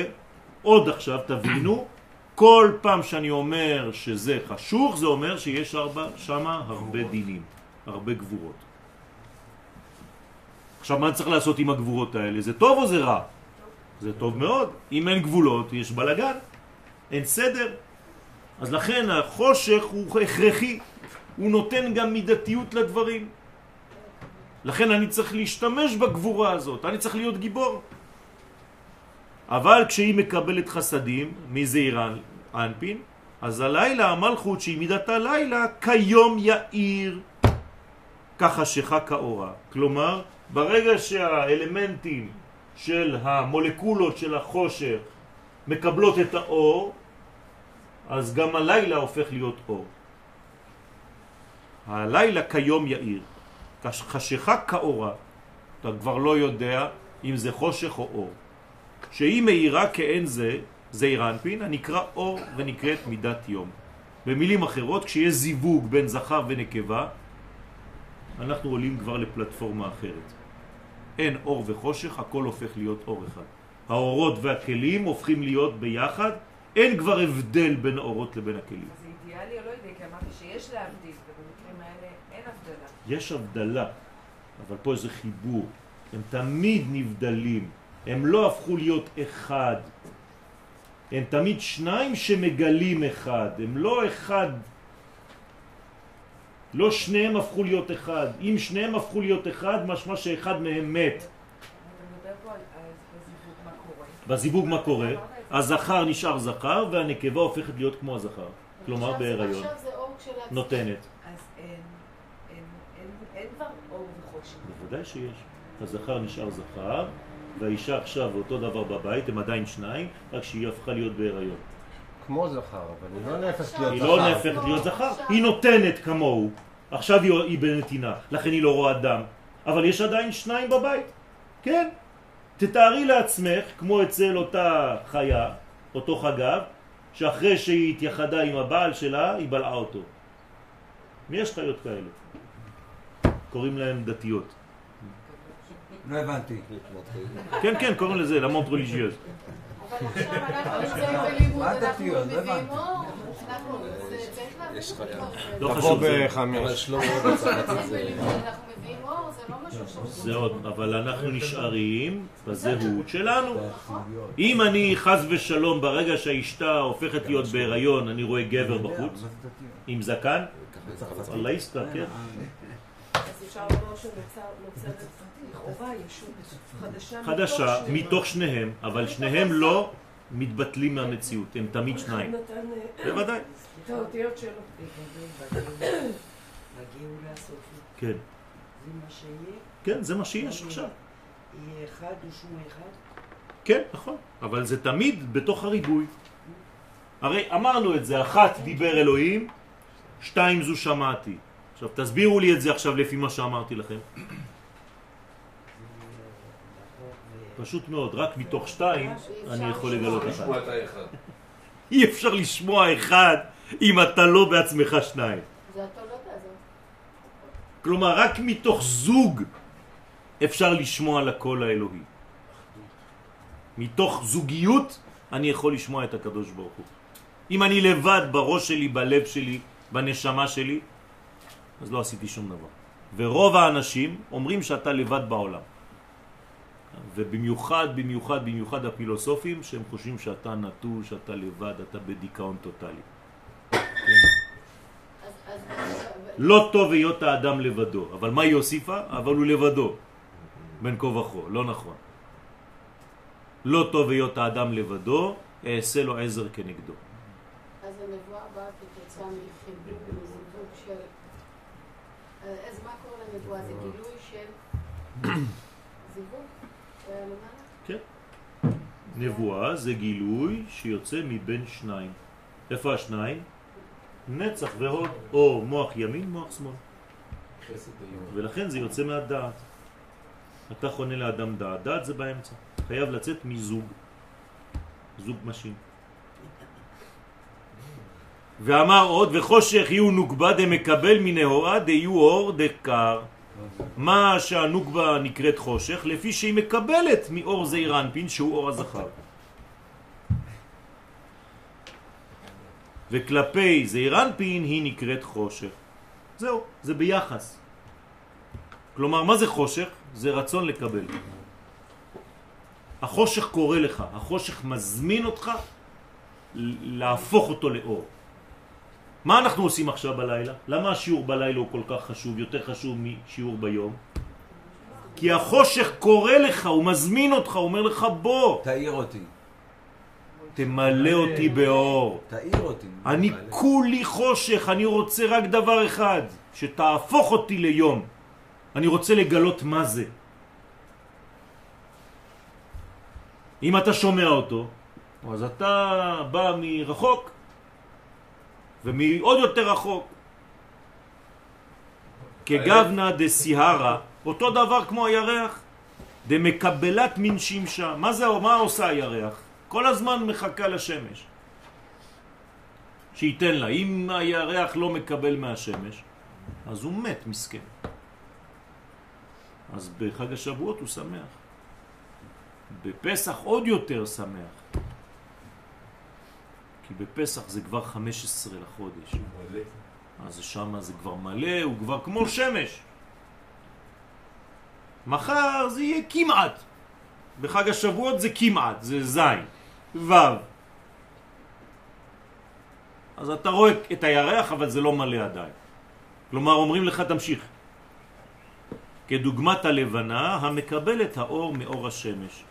עוד עכשיו, תבינו, (coughs) כל פעם שאני אומר שזה חשוך, זה אומר שיש ארבע, שמה הרבה דינים, הרבה גבורות. עכשיו, מה צריך לעשות עם הגבורות האלה? זה טוב או זה רע? זה טוב מאוד. אם אין גבולות, יש בלגן, אין סדר. אז לכן החושך הוא הכרחי, הוא נותן גם מידתיות לדברים. לכן אני צריך להשתמש בגבורה הזאת, אני צריך להיות גיבור. אבל כשהיא מקבלת חסדים מזעיר אנפין, אז הלילה, המלכות שהיא מידת הלילה, כיום יאיר כחשיכה כאורה. כלומר, ברגע שהאלמנטים של המולקולות של החושך מקבלות את האור, אז גם הלילה הופך להיות אור. הלילה כיום יאיר. חשיכה כאורה, אתה כבר לא יודע אם זה חושך או אור. שהיא מאירה כאין זה, זעיר אנפין, הנקרא אור ונקראת מידת יום. במילים אחרות, כשיש זיווג בין זכר ונקבה, אנחנו עולים כבר לפלטפורמה אחרת. אין אור וחושך, הכל הופך להיות אור אחד. האורות והכלים הופכים להיות ביחד, אין כבר הבדל בין האורות לבין הכלים. זה אידיאלי או לא אידיאלי? כי אמרתי שיש להבדיל, ובמקרים האלה אין הבדלה. יש הבדלה, אבל פה זה חיבור. הם תמיד נבדלים, הם לא הפכו להיות אחד. הם תמיד שניים שמגלים אחד, הם לא אחד. לא שניהם הפכו להיות אחד. אם שניהם הפכו להיות אחד, משמע שאחד מהם מת. בזיווג מה קורה? הזכר נשאר זכר והנקבה הופכת להיות כמו הזכר. כלומר בהיריון. נותנת. אז אין כבר אור וחושך. בוודאי שיש. הזכר נשאר זכר, והאישה עכשיו אותו דבר בבית, הם עדיין שניים, רק שהיא הפכה להיות בהיריון. כמו זכר, אבל היא לא נהפכת להיות היא זכר. לא נהפכת להיות זכר, עכשיו- היא נותנת כמוהו. עכשיו היא- היא בנתינה, לכן היא לא רואה דם. אבל יש עדיין שניים בבית. כן. תתארי לעצמך, כמו אצל אותה חיה, אותו חגב, שאחרי שהיא התייחדה עם הבעל שלה, היא בלעה אותו. יש חיות כאלה. קוראים להן דתיות. לא הבנתי. כן, כן, קוראים לזה, למונט רליג'יוז. אבל עכשיו אנחנו (laughs) נמצאים בלימוד, אנחנו הבנתי. אור, אנחנו, זה צריך להבין. לא תבוא זה- אבל בחמש. שלמה את זה. זה לא. זה עוד, אבל אנחנו נשארים בזהות שלנו. אם אני חז ושלום ברגע שהאשתה הופכת להיות בהיריון, אני רואה גבר בחוץ, זה? עם זקן, אללה יסתר, כן. אז אפשר לומר שנוצרת לכאורה ישות חדשה. חדשה, מתוך שניהם. מתוך שניהם, אבל שניהם לא מתבטלים מהמציאות, הם תמיד שניים. נתן אה, בוודאי. את האותיות שלו. בגאולה הסופית, כן, זה מה שיהיה, כן, זה מה שיש עכשיו. יהיה אחד ושום אחד. כן, נכון, אבל זה תמיד בתוך הריבוי. הרי אמרנו את זה, אחת דיבר אלוהים, שתיים זו שמעתי. עכשיו תסבירו לי את זה עכשיו לפי מה שאמרתי לכם. פשוט מאוד, רק מתוך שתיים אני יכול לגלות אחד. אי אפשר לשמוע אחד אם אתה לא בעצמך שניים. הזאת. כלומר, רק מתוך זוג אפשר לשמוע לקול האלוהי. מתוך זוגיות אני יכול לשמוע את הקדוש ברוך הוא. אם אני לבד בראש שלי, בלב שלי, בנשמה שלי, אז לא עשיתי שום דבר. ורוב האנשים אומרים שאתה לבד בעולם. ובמיוחד, במיוחד, במיוחד הפילוסופים שהם חושבים שאתה נטוש, שאתה לבד, אתה בדיכאון. אז- אז- לא טוב היות האדם לבדו, אבל מה היא הוסיפה? אבל הוא לבדו. בין כה וכה, לא נכון. לא טוב היות האדם לבדו, אעשה לו עזר כנגדו. אז הנבואה באה כתוצאה מחיבור, מזיווג של... אז מה קורה לנבואה? זה גילוי של זיווג? אה, למעלה? נבואה זה גילוי שיוצא מבין שניים. איפה השניים? נצח והוד, או מוח ימין, מוח שמאל. ולכן זה יוצא מהדעת. אתה חונה לאדם דעת, דעת זה באמצע. חייב לצאת מזוג, זוג משים. ואמר עוד, וחושך יהיו נוגבה דמקבל מנהורה דיהו אור דקר. מה שהנוגבה נקראת חושך, לפי שהיא מקבלת מאור זעיר אנפין, שהוא אור הזכר. וכלפי זעיר אנפין היא נקראת חושך. זהו, זה ביחס. כלומר, מה זה חושך? זה רצון לקבל. החושך קורא לך, החושך מזמין אותך להפוך אותו לאור. מה אנחנו עושים עכשיו בלילה? למה השיעור בלילה הוא כל כך חשוב, יותר חשוב משיעור ביום? כי החושך קורא לך, הוא מזמין אותך, הוא אומר לך בוא, תעיר אותי. תמלא אותי באור. תעיר אותי. אני כולי חושך, אני רוצה רק דבר אחד, שתהפוך אותי ליום. אני רוצה לגלות מה זה. אם אתה שומע אותו, אז אתה בא מרחוק, ומעוד יותר רחוק. כגבנה דסיהרה, אותו דבר כמו הירח, דמקבלת מן שמשה. מה זה, מה עושה הירח? כל הזמן מחכה לשמש. שייתן לה. אם הירח לא מקבל מהשמש, אז הוא מת, מסכן. אז בחג השבועות הוא שמח. בפסח עוד יותר שמח. כי בפסח זה כבר 15 לחודש. מלא. אז שם זה כבר מלא, הוא כבר כמו שמש. מחר זה יהיה כמעט. בחג השבועות זה כמעט, זה זין, וו. אז אתה רואה את הירח, אבל זה לא מלא עדיין. כלומר, אומרים לך תמשיך. כדוגמת הלבנה המקבלת האור מאור השמש.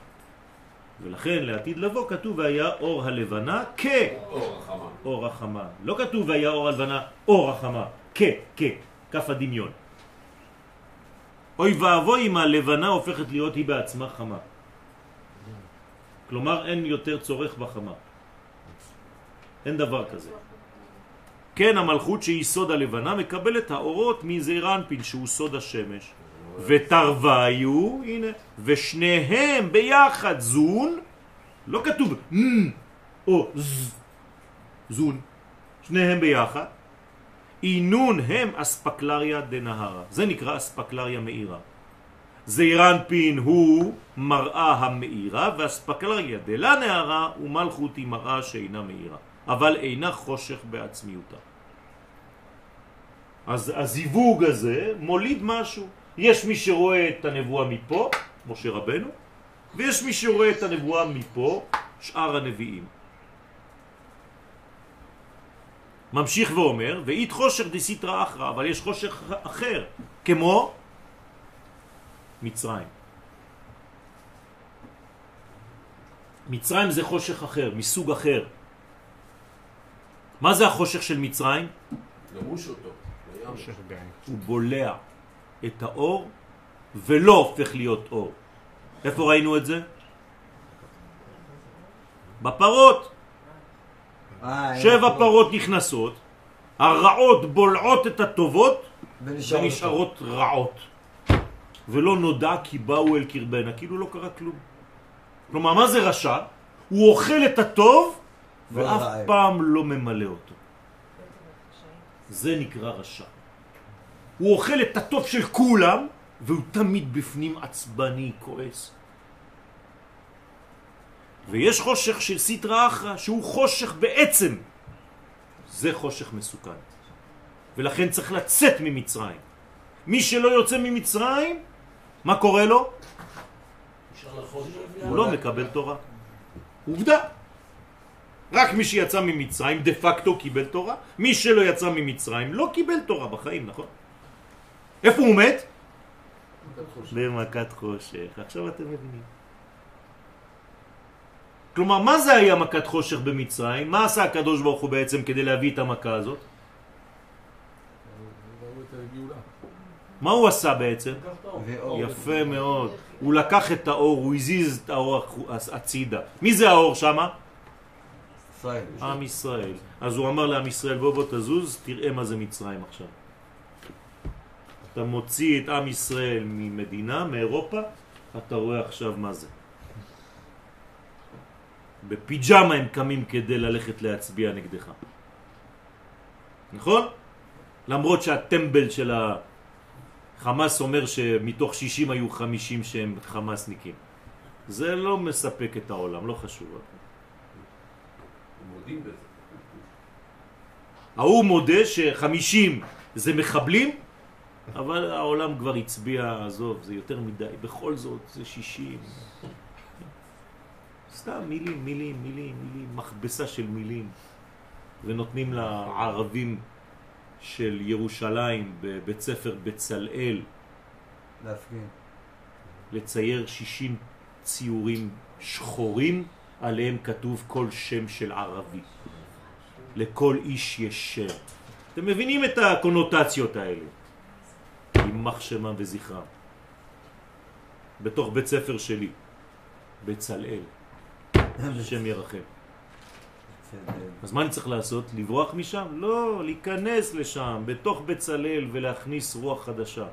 ולכן לעתיד לבוא כתוב והיה אור הלבנה כאור אור החמה. החמה. לא כתוב והיה אור הלבנה אור החמה. כ, כ, כף הדמיון. אוי ואבוי אם הלבנה הופכת להיות היא בעצמה חמה. כלומר אין יותר צורך בחמה. אין דבר כזה. כן, המלכות שהיא סוד הלבנה מקבלת האורות מזעיר אנפין שהוא סוד השמש. ותרוויו, הנה, ושניהם ביחד זון, לא כתוב מ או ז, זון, שניהם ביחד, אינון הם אספקלריה דנהרה, זה נקרא אספקלריה מאירה. זעירנפין הוא מראה המאירה, ואספקלריה דלה נהרה ומלכות היא מראה שאינה מאירה, אבל אינה חושך בעצמיותה. אז הזיווג הזה מוליד משהו. יש מי שרואה את הנבואה מפה, משה רבנו, ויש מי שרואה את הנבואה מפה, שאר הנביאים. ממשיך ואומר, ואית חושך דסיטרא אחרא, אבל יש חושך אחר, כמו מצרים. מצרים זה חושך אחר, מסוג אחר. מה זה החושך של מצרים? למוש אותו. הוא בולע את האור ולא הופך להיות אור. איפה ראינו את זה? בפרות. אה, שבע. פרות נכנסות, הרעות בולעות את הטובות ונשאר ונשארות רעות. ולא נודע כי באו אל קרבנה, כאילו לא קרה כלום. כלומר, מה זה רשע? הוא אוכל את הטוב ואף והרעב. פעם לא ממלא אותו. זה נקרא רשע. הוא אוכל את הטוב של כולם, והוא תמיד בפנים עצבני, כועס. ויש חושך של סטרא אחרא, שהוא חושך בעצם. זה חושך מסוכן. ולכן צריך לצאת ממצרים. מי שלא יוצא ממצרים, מה קורה לו? הוא לא מקבל תורה. עובדה. רק מי שיצא ממצרים דה פקטו קיבל תורה, מי שלא יצא ממצרים לא קיבל תורה בחיים, נכון? איפה הוא מת? במכת חושך. עכשיו אתם מבינים. כלומר, מה זה היה מכת חושך במצרים? מה עשה הקדוש ברוך הוא בעצם כדי להביא את המכה הזאת? מה הוא עשה בעצם? יפה מאוד. הוא לקח את האור, הוא הזיז את האור הצידה. מי זה האור שמה? ישראל. עם ישראל. אז הוא אמר לעם ישראל, בוא בוא תזוז, תראה מה זה מצרים עכשיו. אתה מוציא את עם ישראל ממדינה, מאירופה, אתה רואה עכשיו מה זה. בפיג'מה הם קמים כדי ללכת להצביע נגדך. נכון? למרות שהטמבל של החמאס אומר שמתוך 60 היו 50 שהם חמאסניקים. זה לא מספק את העולם, לא חשוב. ההוא מודה שחמישים זה מחבלים, אבל העולם כבר הצביע, עזוב, זה יותר מדי, בכל זאת זה שישים. סתם מילים, מילים, מילים, מילים, מכבסה של מילים. ונותנים לערבים של ירושלים בבית ספר בצלאל להפגין. לצייר 60 ציורים שחורים, עליהם כתוב כל שם של ערבי. לכל איש יש שם. אתם מבינים את הקונוטציות האלה? יימח שמם וזכרם. בתוך בית ספר שלי, בצלאל, השם ירחם. אז מה אני צריך לעשות? לברוח משם? לא, להיכנס לשם, בתוך בצלאל ולהכניס רוח חדשה.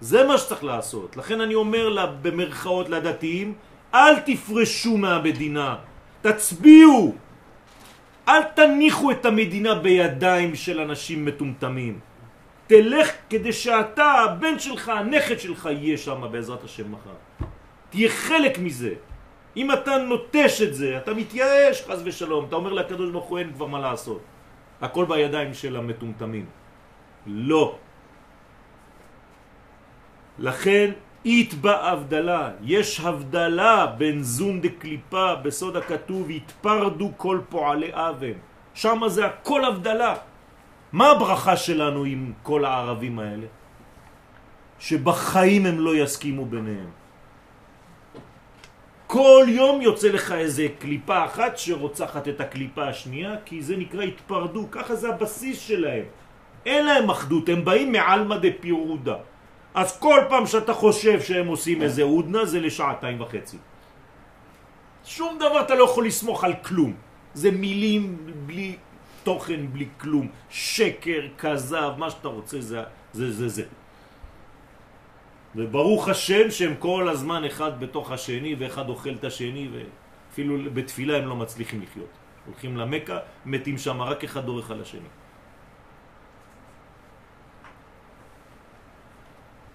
זה מה שצריך לעשות. לכן אני אומר לה, במרכאות לדתיים, אל תפרשו מהמדינה, תצביעו. אל תניחו את המדינה בידיים של אנשים מטומטמים. תלך כדי שאתה, הבן שלך, הנכד שלך יהיה שם בעזרת השם מחר. תהיה חלק מזה. אם אתה נוטש את זה, אתה מתייאש, חז ושלום, אתה אומר לקדוש ברוך הוא אין כבר מה לעשות. הכל בידיים של המטומטמים. לא. לכן אית בהבדלה, יש הבדלה בין זון דקליפה בסוד הכתוב התפרדו כל פועלי אבן. שם זה הכל הבדלה. מה הברכה שלנו עם כל הערבים האלה? שבחיים הם לא יסכימו ביניהם. כל יום יוצא לך איזה קליפה אחת שרוצחת את הקליפה השנייה, כי זה נקרא התפרדו, ככה זה הבסיס שלהם. אין להם אחדות, הם באים מעלמא דפירודה. אז כל פעם שאתה חושב שהם עושים איזה הודנה זה לשעתיים וחצי. שום דבר אתה לא יכול לסמוך על כלום. זה מילים בלי תוכן, בלי כלום. שקר, כזב, מה שאתה רוצה זה זה זה. זה. וברוך השם שהם כל הזמן אחד בתוך השני ואחד אוכל את השני ואפילו בתפילה הם לא מצליחים לחיות. הולכים למכה, מתים שם, רק אחד דורך על השני.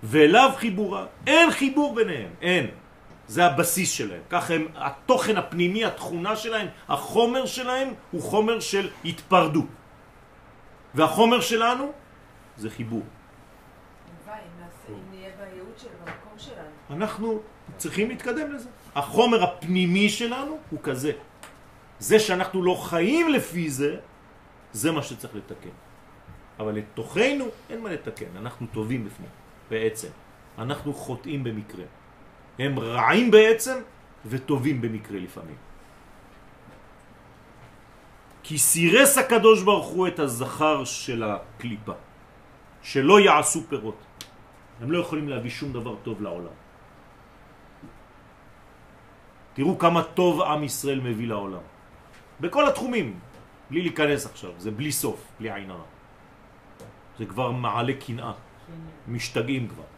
ואליו חיבורה. אין חיבור ביניהם, אין. זה הבסיס שלהם. ככה הם, התוכן הפנימי, התכונה שלהם, החומר שלהם הוא חומר של התפרדות. והחומר שלנו זה חיבור. אנחנו צריכים להתקדם לזה. החומר הפנימי שלנו הוא כזה. זה שאנחנו לא חיים לפי זה, זה מה שצריך לתקן. אבל לתוכנו אין מה לתקן, אנחנו טובים בפנים, בעצם. אנחנו חוטאים במקרה. הם רעים בעצם וטובים במקרה לפעמים. כי סירס הקדוש ברוך הוא את הזכר של הקליפה, שלא יעשו פירות. הם לא יכולים להביא שום דבר טוב לעולם. תראו כמה טוב עם ישראל מביא לעולם. בכל התחומים, בלי להיכנס עכשיו, זה בלי סוף, בלי עין הרע. זה כבר מעלה קנאה, משתגעים כבר.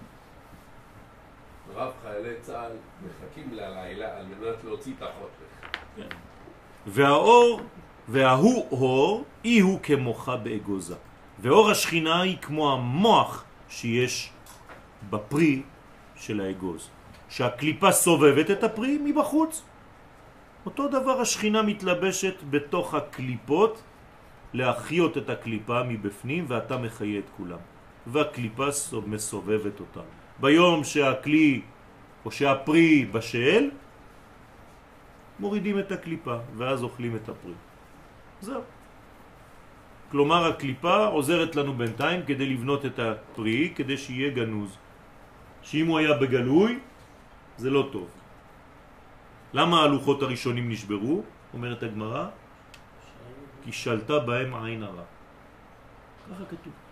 רב חיילי צה"ל מחכים ללילה על מנת להוציא את החושך. כן. והאור, וההוא אור, אי הוא כמוחה באגוזה. ואור השכינה היא כמו המוח שיש בפרי של האגוז. שהקליפה סובבת את הפרי מבחוץ. אותו דבר השכינה מתלבשת בתוך הקליפות להחיות את הקליפה מבפנים ואתה מחיה את כולם. והקליפה מסובבת אותה. ביום שהכלי או שהפרי בשל, מורידים את הקליפה ואז אוכלים את הפרי. זהו. כלומר הקליפה עוזרת לנו בינתיים כדי לבנות את הפרי, כדי שיהיה גנוז. שאם הוא היה בגלוי, זה לא טוב. למה הלוחות הראשונים נשברו? אומרת הגמרא, כי שלטה בהם עין הרע. ככה כתוב.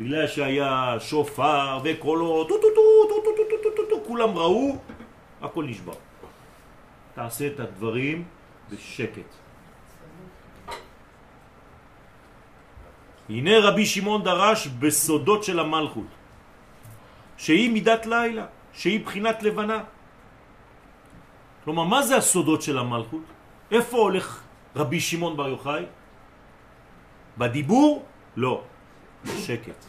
בגלל שהיה שופר וקולות, כולם ראו, הכל נשבר. תעשה את הדברים בשקט. הנה רבי שמעון דרש בסודות של המלכות, שהיא מידת לילה, שהיא בחינת לבנה. כלומר, מה זה הסודות של המלכות? איפה הולך רבי שמעון בר יוחאי? בדיבור? לא. בשקט.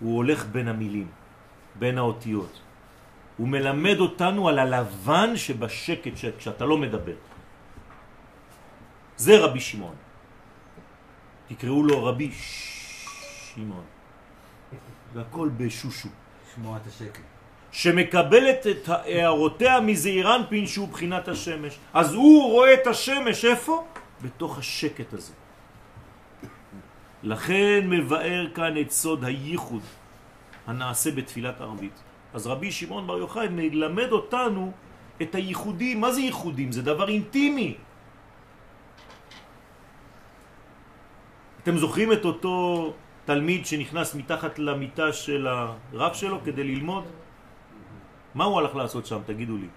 הוא הולך בין המילים, בין האותיות. הוא מלמד אותנו על הלבן שבשקט כשאתה לא מדבר. זה רבי שמעון. תקראו לו רבי שמעון. והכל בשושו. שמוע את השקט. שמקבלת את הערותיה מזעיר אנפין שהוא בחינת השמש. אז הוא רואה את השמש איפה? בתוך השקט הזה. לכן מבאר כאן את סוד הייחוד הנעשה בתפילת ערבית. אז רבי שמעון בר יוחאי מלמד אותנו את הייחודים. מה זה ייחודים? זה דבר אינטימי. אתם זוכרים את אותו תלמיד שנכנס מתחת למיטה של הרב שלו כדי ללמוד? מה הוא הלך לעשות שם, תגידו לי?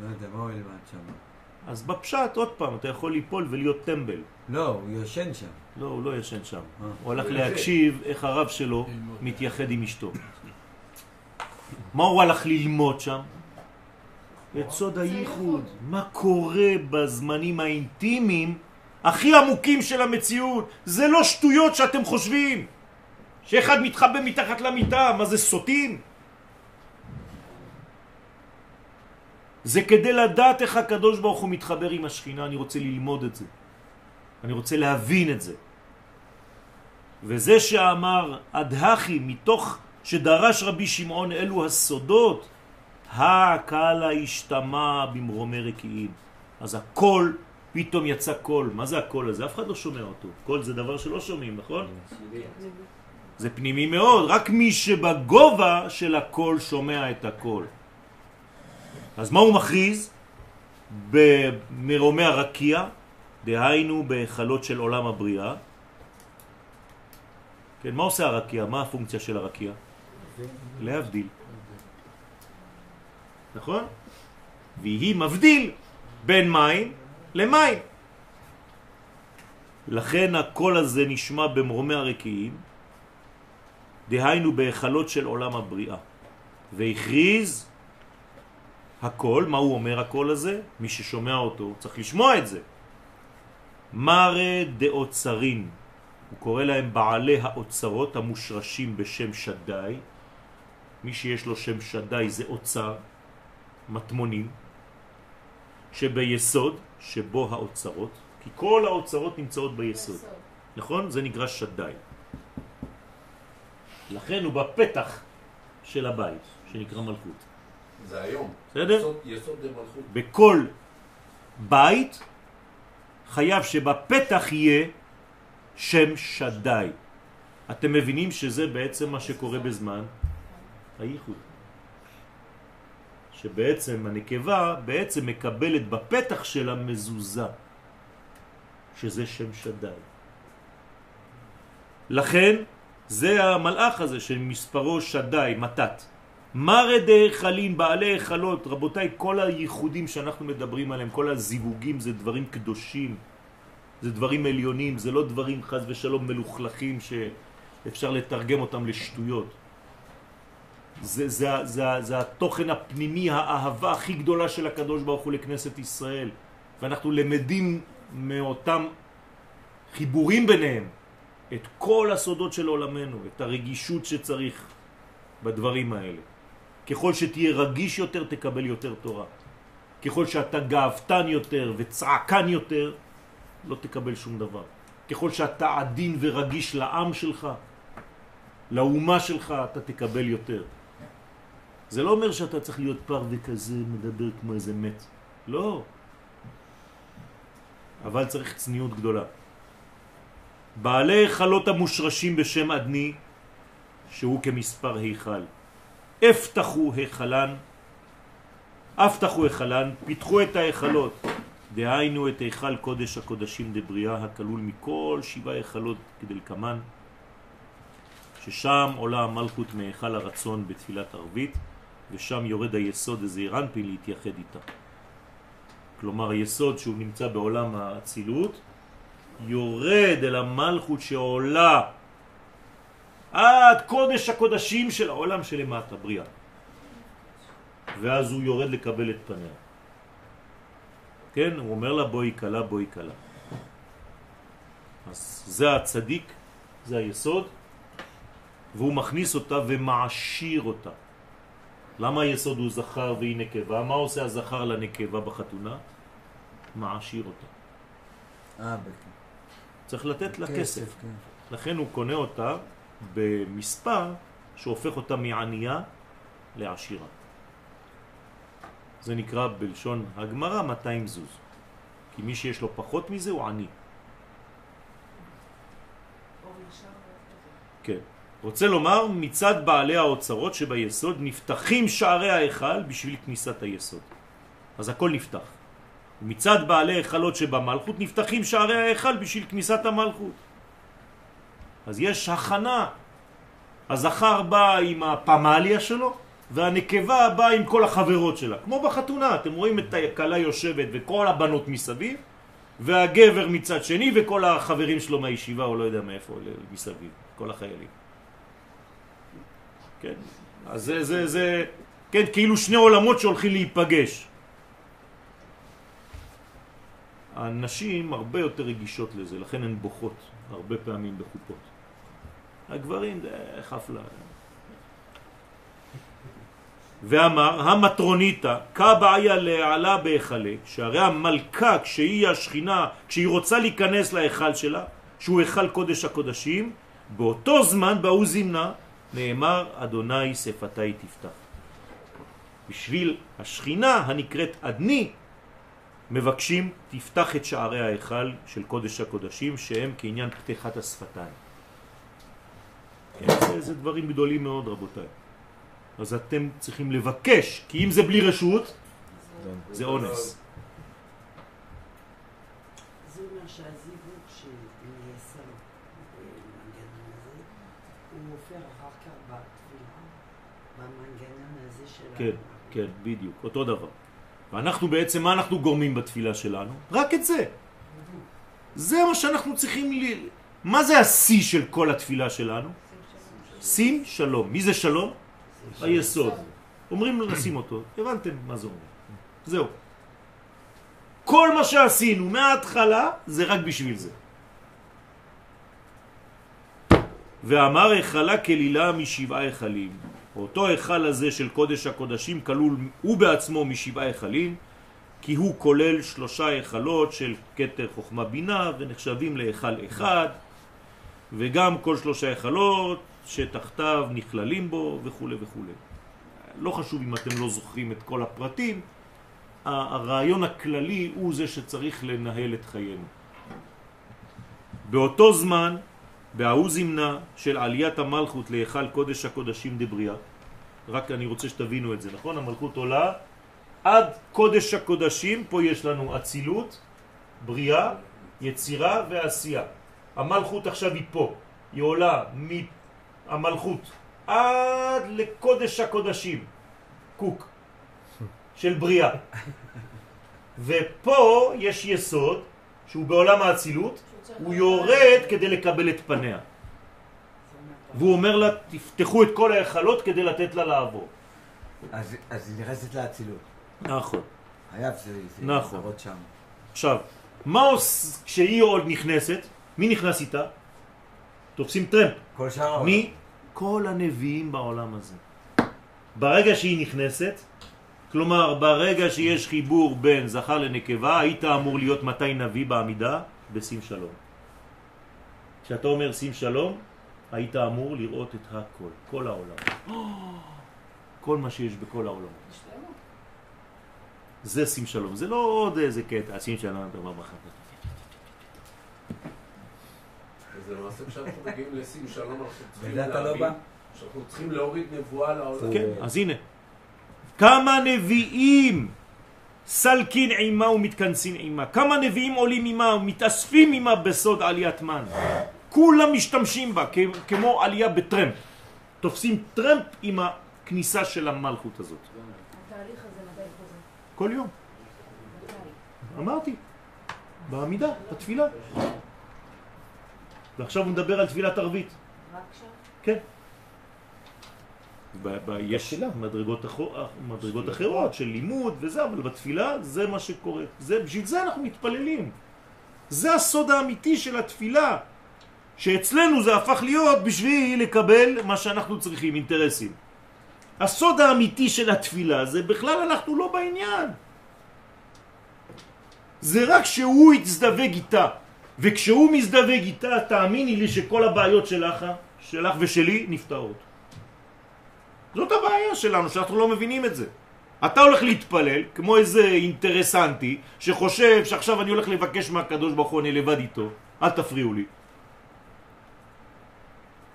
לא יודע, מה הוא ילמד שם? אז בפשט, עוד פעם, אתה יכול ליפול ולהיות טמבל. לא, הוא ישן שם. לא, הוא לא ישן שם. אה. הוא הלך להקשיב איך הרב שלו מתייחד עם אשתו. מה הוא הלך ללמוד שם? את סוד הייחוד. מה קורה בזמנים האינטימיים הכי עמוקים של המציאות? זה לא שטויות שאתם חושבים. שאחד מתחבא מתחת למיטה, מה זה סוטים? זה כדי לדעת איך הקדוש ברוך הוא מתחבר עם השכינה, אני רוצה ללמוד את זה. אני רוצה להבין את זה. וזה שאמר אדהכי מתוך שדרש רבי שמעון אלו הסודות, הקהלה השתמע במרומי רקיעים. אז הכל, פתאום יצא קול. מה זה הקול הזה? אף אחד לא שומע אותו. קול זה דבר שלא שומעים, נכון? זה פנימי מאוד. רק מי שבגובה של הקול שומע את הקול. אז מה הוא מכריז? במרומי הרקיע, דהיינו בהיכלות של עולם הבריאה. כן, מה עושה הרקיע? מה הפונקציה של הרקיע? להבדיל. נכון? והיא מבדיל בין מים למים. לכן הקול הזה נשמע במרומי הרקיעים, דהיינו בהיכלות של עולם הבריאה. והכריז הקול, מה הוא אומר הקול הזה? מי ששומע אותו צריך לשמוע את זה. מראה דאוצרין, הוא קורא להם בעלי האוצרות המושרשים בשם שדאי. מי שיש לו שם שדאי זה אוצר, מטמונים, שביסוד, שבו האוצרות, כי כל האוצרות נמצאות ביסוד, נכון? זה נקרא שדאי. לכן הוא בפתח של הבית, שנקרא מלכות. זה היום. בסדר? יסוד, יסוד זה מלכות. בכל בית חייב שבפתח יהיה שם שדאי. אתם מבינים שזה בעצם מה שקורה בזמן הייחוד. שבעצם הנקבה בעצם מקבלת בפתח של המזוזה, שזה שם שדאי. לכן זה המלאך הזה שמספרו שדאי, מתת. מרא דהיכלים, בעלי היכלות, רבותיי, כל הייחודים שאנחנו מדברים עליהם, כל הזיווגים זה דברים קדושים, זה דברים עליונים, זה לא דברים חז ושלום מלוכלכים שאפשר לתרגם אותם לשטויות. זה, זה, זה, זה התוכן הפנימי, האהבה הכי גדולה של הקדוש ברוך הוא לכנסת ישראל. ואנחנו למדים מאותם חיבורים ביניהם את כל הסודות של עולמנו, את הרגישות שצריך בדברים האלה. ככל שתהיה רגיש יותר, תקבל יותר תורה. ככל שאתה גאוותן יותר וצעקן יותר, לא תקבל שום דבר. ככל שאתה עדין ורגיש לעם שלך, לאומה שלך, אתה תקבל יותר. זה לא אומר שאתה צריך להיות פר וכזה, מדבר כמו איזה מת. לא. אבל צריך צניעות גדולה. בעלי חלות המושרשים בשם אדני, שהוא כמספר היכל. הפתחו היכלן, הפתחו היכלן, פיתחו את ההיכלות, דהיינו את היכל קודש הקודשים דבריאה הכלול מכל שבעה היכלות כדלקמן, ששם עולה המלכות מהיכל הרצון בתפילת ערבית, ושם יורד היסוד הזעיר אנפין להתייחד איתה. כלומר היסוד שהוא נמצא בעולם האצילות יורד אל המלכות שעולה עד קודש הקודשים של העולם שלמטה, בריאה. ואז הוא יורד לקבל את פניה. כן, הוא אומר לה בואי קלה, בואי קלה. אז זה הצדיק, זה היסוד, והוא מכניס אותה ומעשיר אותה. למה היסוד הוא זכר והיא נקבה? מה עושה הזכר לנקבה בחתונה? מעשיר אותה. אה, בכ... צריך לתת לה כסף, כסף. כן. לכן הוא קונה אותה במספר שהופך אותה מענייה לעשירה. זה נקרא בלשון הגמרא 200 זוז. כי מי שיש לו פחות מזה הוא עני. כן. רוצה לומר, מצד בעלי האוצרות שביסוד נפתחים שערי ההיכל בשביל כניסת היסוד. אז הכל נפתח. מצד בעלי היכלות שבמלכות נפתחים שערי ההיכל בשביל כניסת המלכות. אז יש הכנה. הזכר בא עם הפמליה שלו, והנקבה באה עם כל החברות שלה. כמו בחתונה, אתם רואים את הכלה יושבת וכל הבנות מסביב, והגבר מצד שני וכל החברים שלו מהישיבה או לא יודע מאיפה מסביב, כל החיילים. כן, אז זה, זה, זה, כן, כאילו שני עולמות שהולכים להיפגש. הנשים הרבה יותר רגישות לזה, לכן הן בוכות הרבה פעמים בחופות. הגברים זה חפלה. ואמר, המטרוניתא, כבעיה להעלה בהיכלה, שהרי המלכה, כשהיא השכינה, כשהיא רוצה להיכנס להיכל שלה, שהוא היכל קודש הקודשים, באותו זמן באו זמנה, נאמר, אדוני שפתי תפתח. בשביל השכינה הנקראת אדני, מבקשים תפתח את שערי ההיכל של קודש הקודשים שהם כעניין פתיחת השפתיים. כן, זה, זה דברים גדולים מאוד רבותיי. אז אתם צריכים לבקש, כי אם זה בלי רשות, זה אונס. זה אומר שהזיווג שנעשה במנגנון הזה, הוא עובר אחר כך בתפילה, במנגנון הזה של כן, כן, בדיוק, אותו דבר. ואנחנו בעצם, מה אנחנו גורמים בתפילה שלנו? רק את זה. זה מה שאנחנו צריכים ל... מה זה השיא של כל התפילה שלנו? שים שלום. מי זה שלום? היסוד. אומרים לשים אותו. הבנתם מה זה אומר. זהו. כל מה שעשינו מההתחלה זה רק בשביל זה. ואמר היכלה כלילה משבעה היכלים. אותו היכל הזה של קודש הקודשים כלול הוא בעצמו משבעה היכלים, כי הוא כולל שלושה היכלות של כתר חוכמה בינה ונחשבים להיכל אחד, וגם כל שלושה היכלות שתחתיו נכללים בו וכו' וכו'. לא חשוב אם אתם לא זוכרים את כל הפרטים, הרעיון הכללי הוא זה שצריך לנהל את חיינו. באותו זמן, בהוא זמנה של עליית המלכות להיכל קודש הקודשים דבריאה, רק אני רוצה שתבינו את זה, נכון? המלכות עולה עד קודש הקודשים, פה יש לנו אצילות, בריאה, יצירה ועשייה. המלכות עכשיו היא פה, היא עולה מהמלכות עד לקודש הקודשים, קוק, של בריאה. ופה יש יסוד שהוא בעולם האצילות, הוא יורד כדי לקבל את פניה. והוא אומר לה, תפתחו את כל ההיכלות כדי לתת לה לעבור. אז אז היא נכנסת לאצילות. נכון. חייב זה זה נכון. שם. עכשיו, מה עוש... כשהיא עוד נכנסת, מי נכנס איתה? תופסים טרמפ. כל שאר העולם. מי? כל הנביאים בעולם הזה. ברגע שהיא נכנסת, כלומר ברגע שיש חיבור בין זכר לנקבה, היית אמור להיות מתי נביא בעמידה? בשים שלום. כשאתה אומר שים שלום, היית אמור לראות את הכל, כל העולם. (gasps) כל מה שיש בכל העולם. זה שים שלום, זה לא עוד איזה קטע, שים שלום, דבר בחר. אז למעשה כשאנחנו מגיעים לשים שלום, אנחנו צריכים לא להבין בא? שאנחנו צריכים להוריד נבואה לעולם. כן, אז הנה. כמה נביאים סלקין עימה ומתכנסין עימה. כמה נביאים עולים עימה ומתאספים עימה בסוד עליית מן. כולם משתמשים בה כמו עלייה בטרמפ. תופסים טרמפ עם הכניסה של המלכות הזאת. התהליך הזה מתי חוזר? כל יום. אמרתי. בעמידה, בתפילה. ועכשיו הוא מדבר על תפילת ערבית. רק שם? כן. ב- ב- יש מדרגות, אחו- מדרגות אחרות של לימוד וזה, אבל בתפילה זה מה שקורה. זה, בשביל זה אנחנו מתפללים. זה הסוד האמיתי של התפילה. שאצלנו זה הפך להיות בשביל לקבל מה שאנחנו צריכים, אינטרסים. הסוד האמיתי של התפילה זה בכלל אנחנו לא בעניין. זה רק שהוא יצדבק איתה. וכשהוא מזדווג איתה, תאמיני לי שכל הבעיות שלך, שלך ושלי, נפתרות. זאת הבעיה שלנו, שאנחנו לא מבינים את זה. אתה הולך להתפלל, כמו איזה אינטרסנטי, שחושב שעכשיו אני הולך לבקש מהקדוש ברוך הוא, אני לבד איתו, אל תפריעו לי.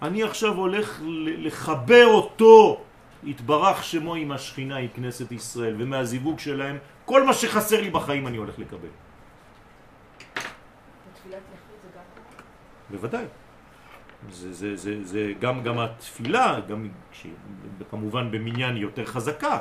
אני עכשיו הולך לחבר אותו, יתברך שמו עם השכינה, עם כנסת ישראל, ומהזיווג שלהם, כל מה שחסר לי בחיים אני הולך לקבל. בתפילת יחיד זה גם קורה? בוודאי. זה, זה, זה, זה גם, גם התפילה, גם כמובן במניין יותר חזקה,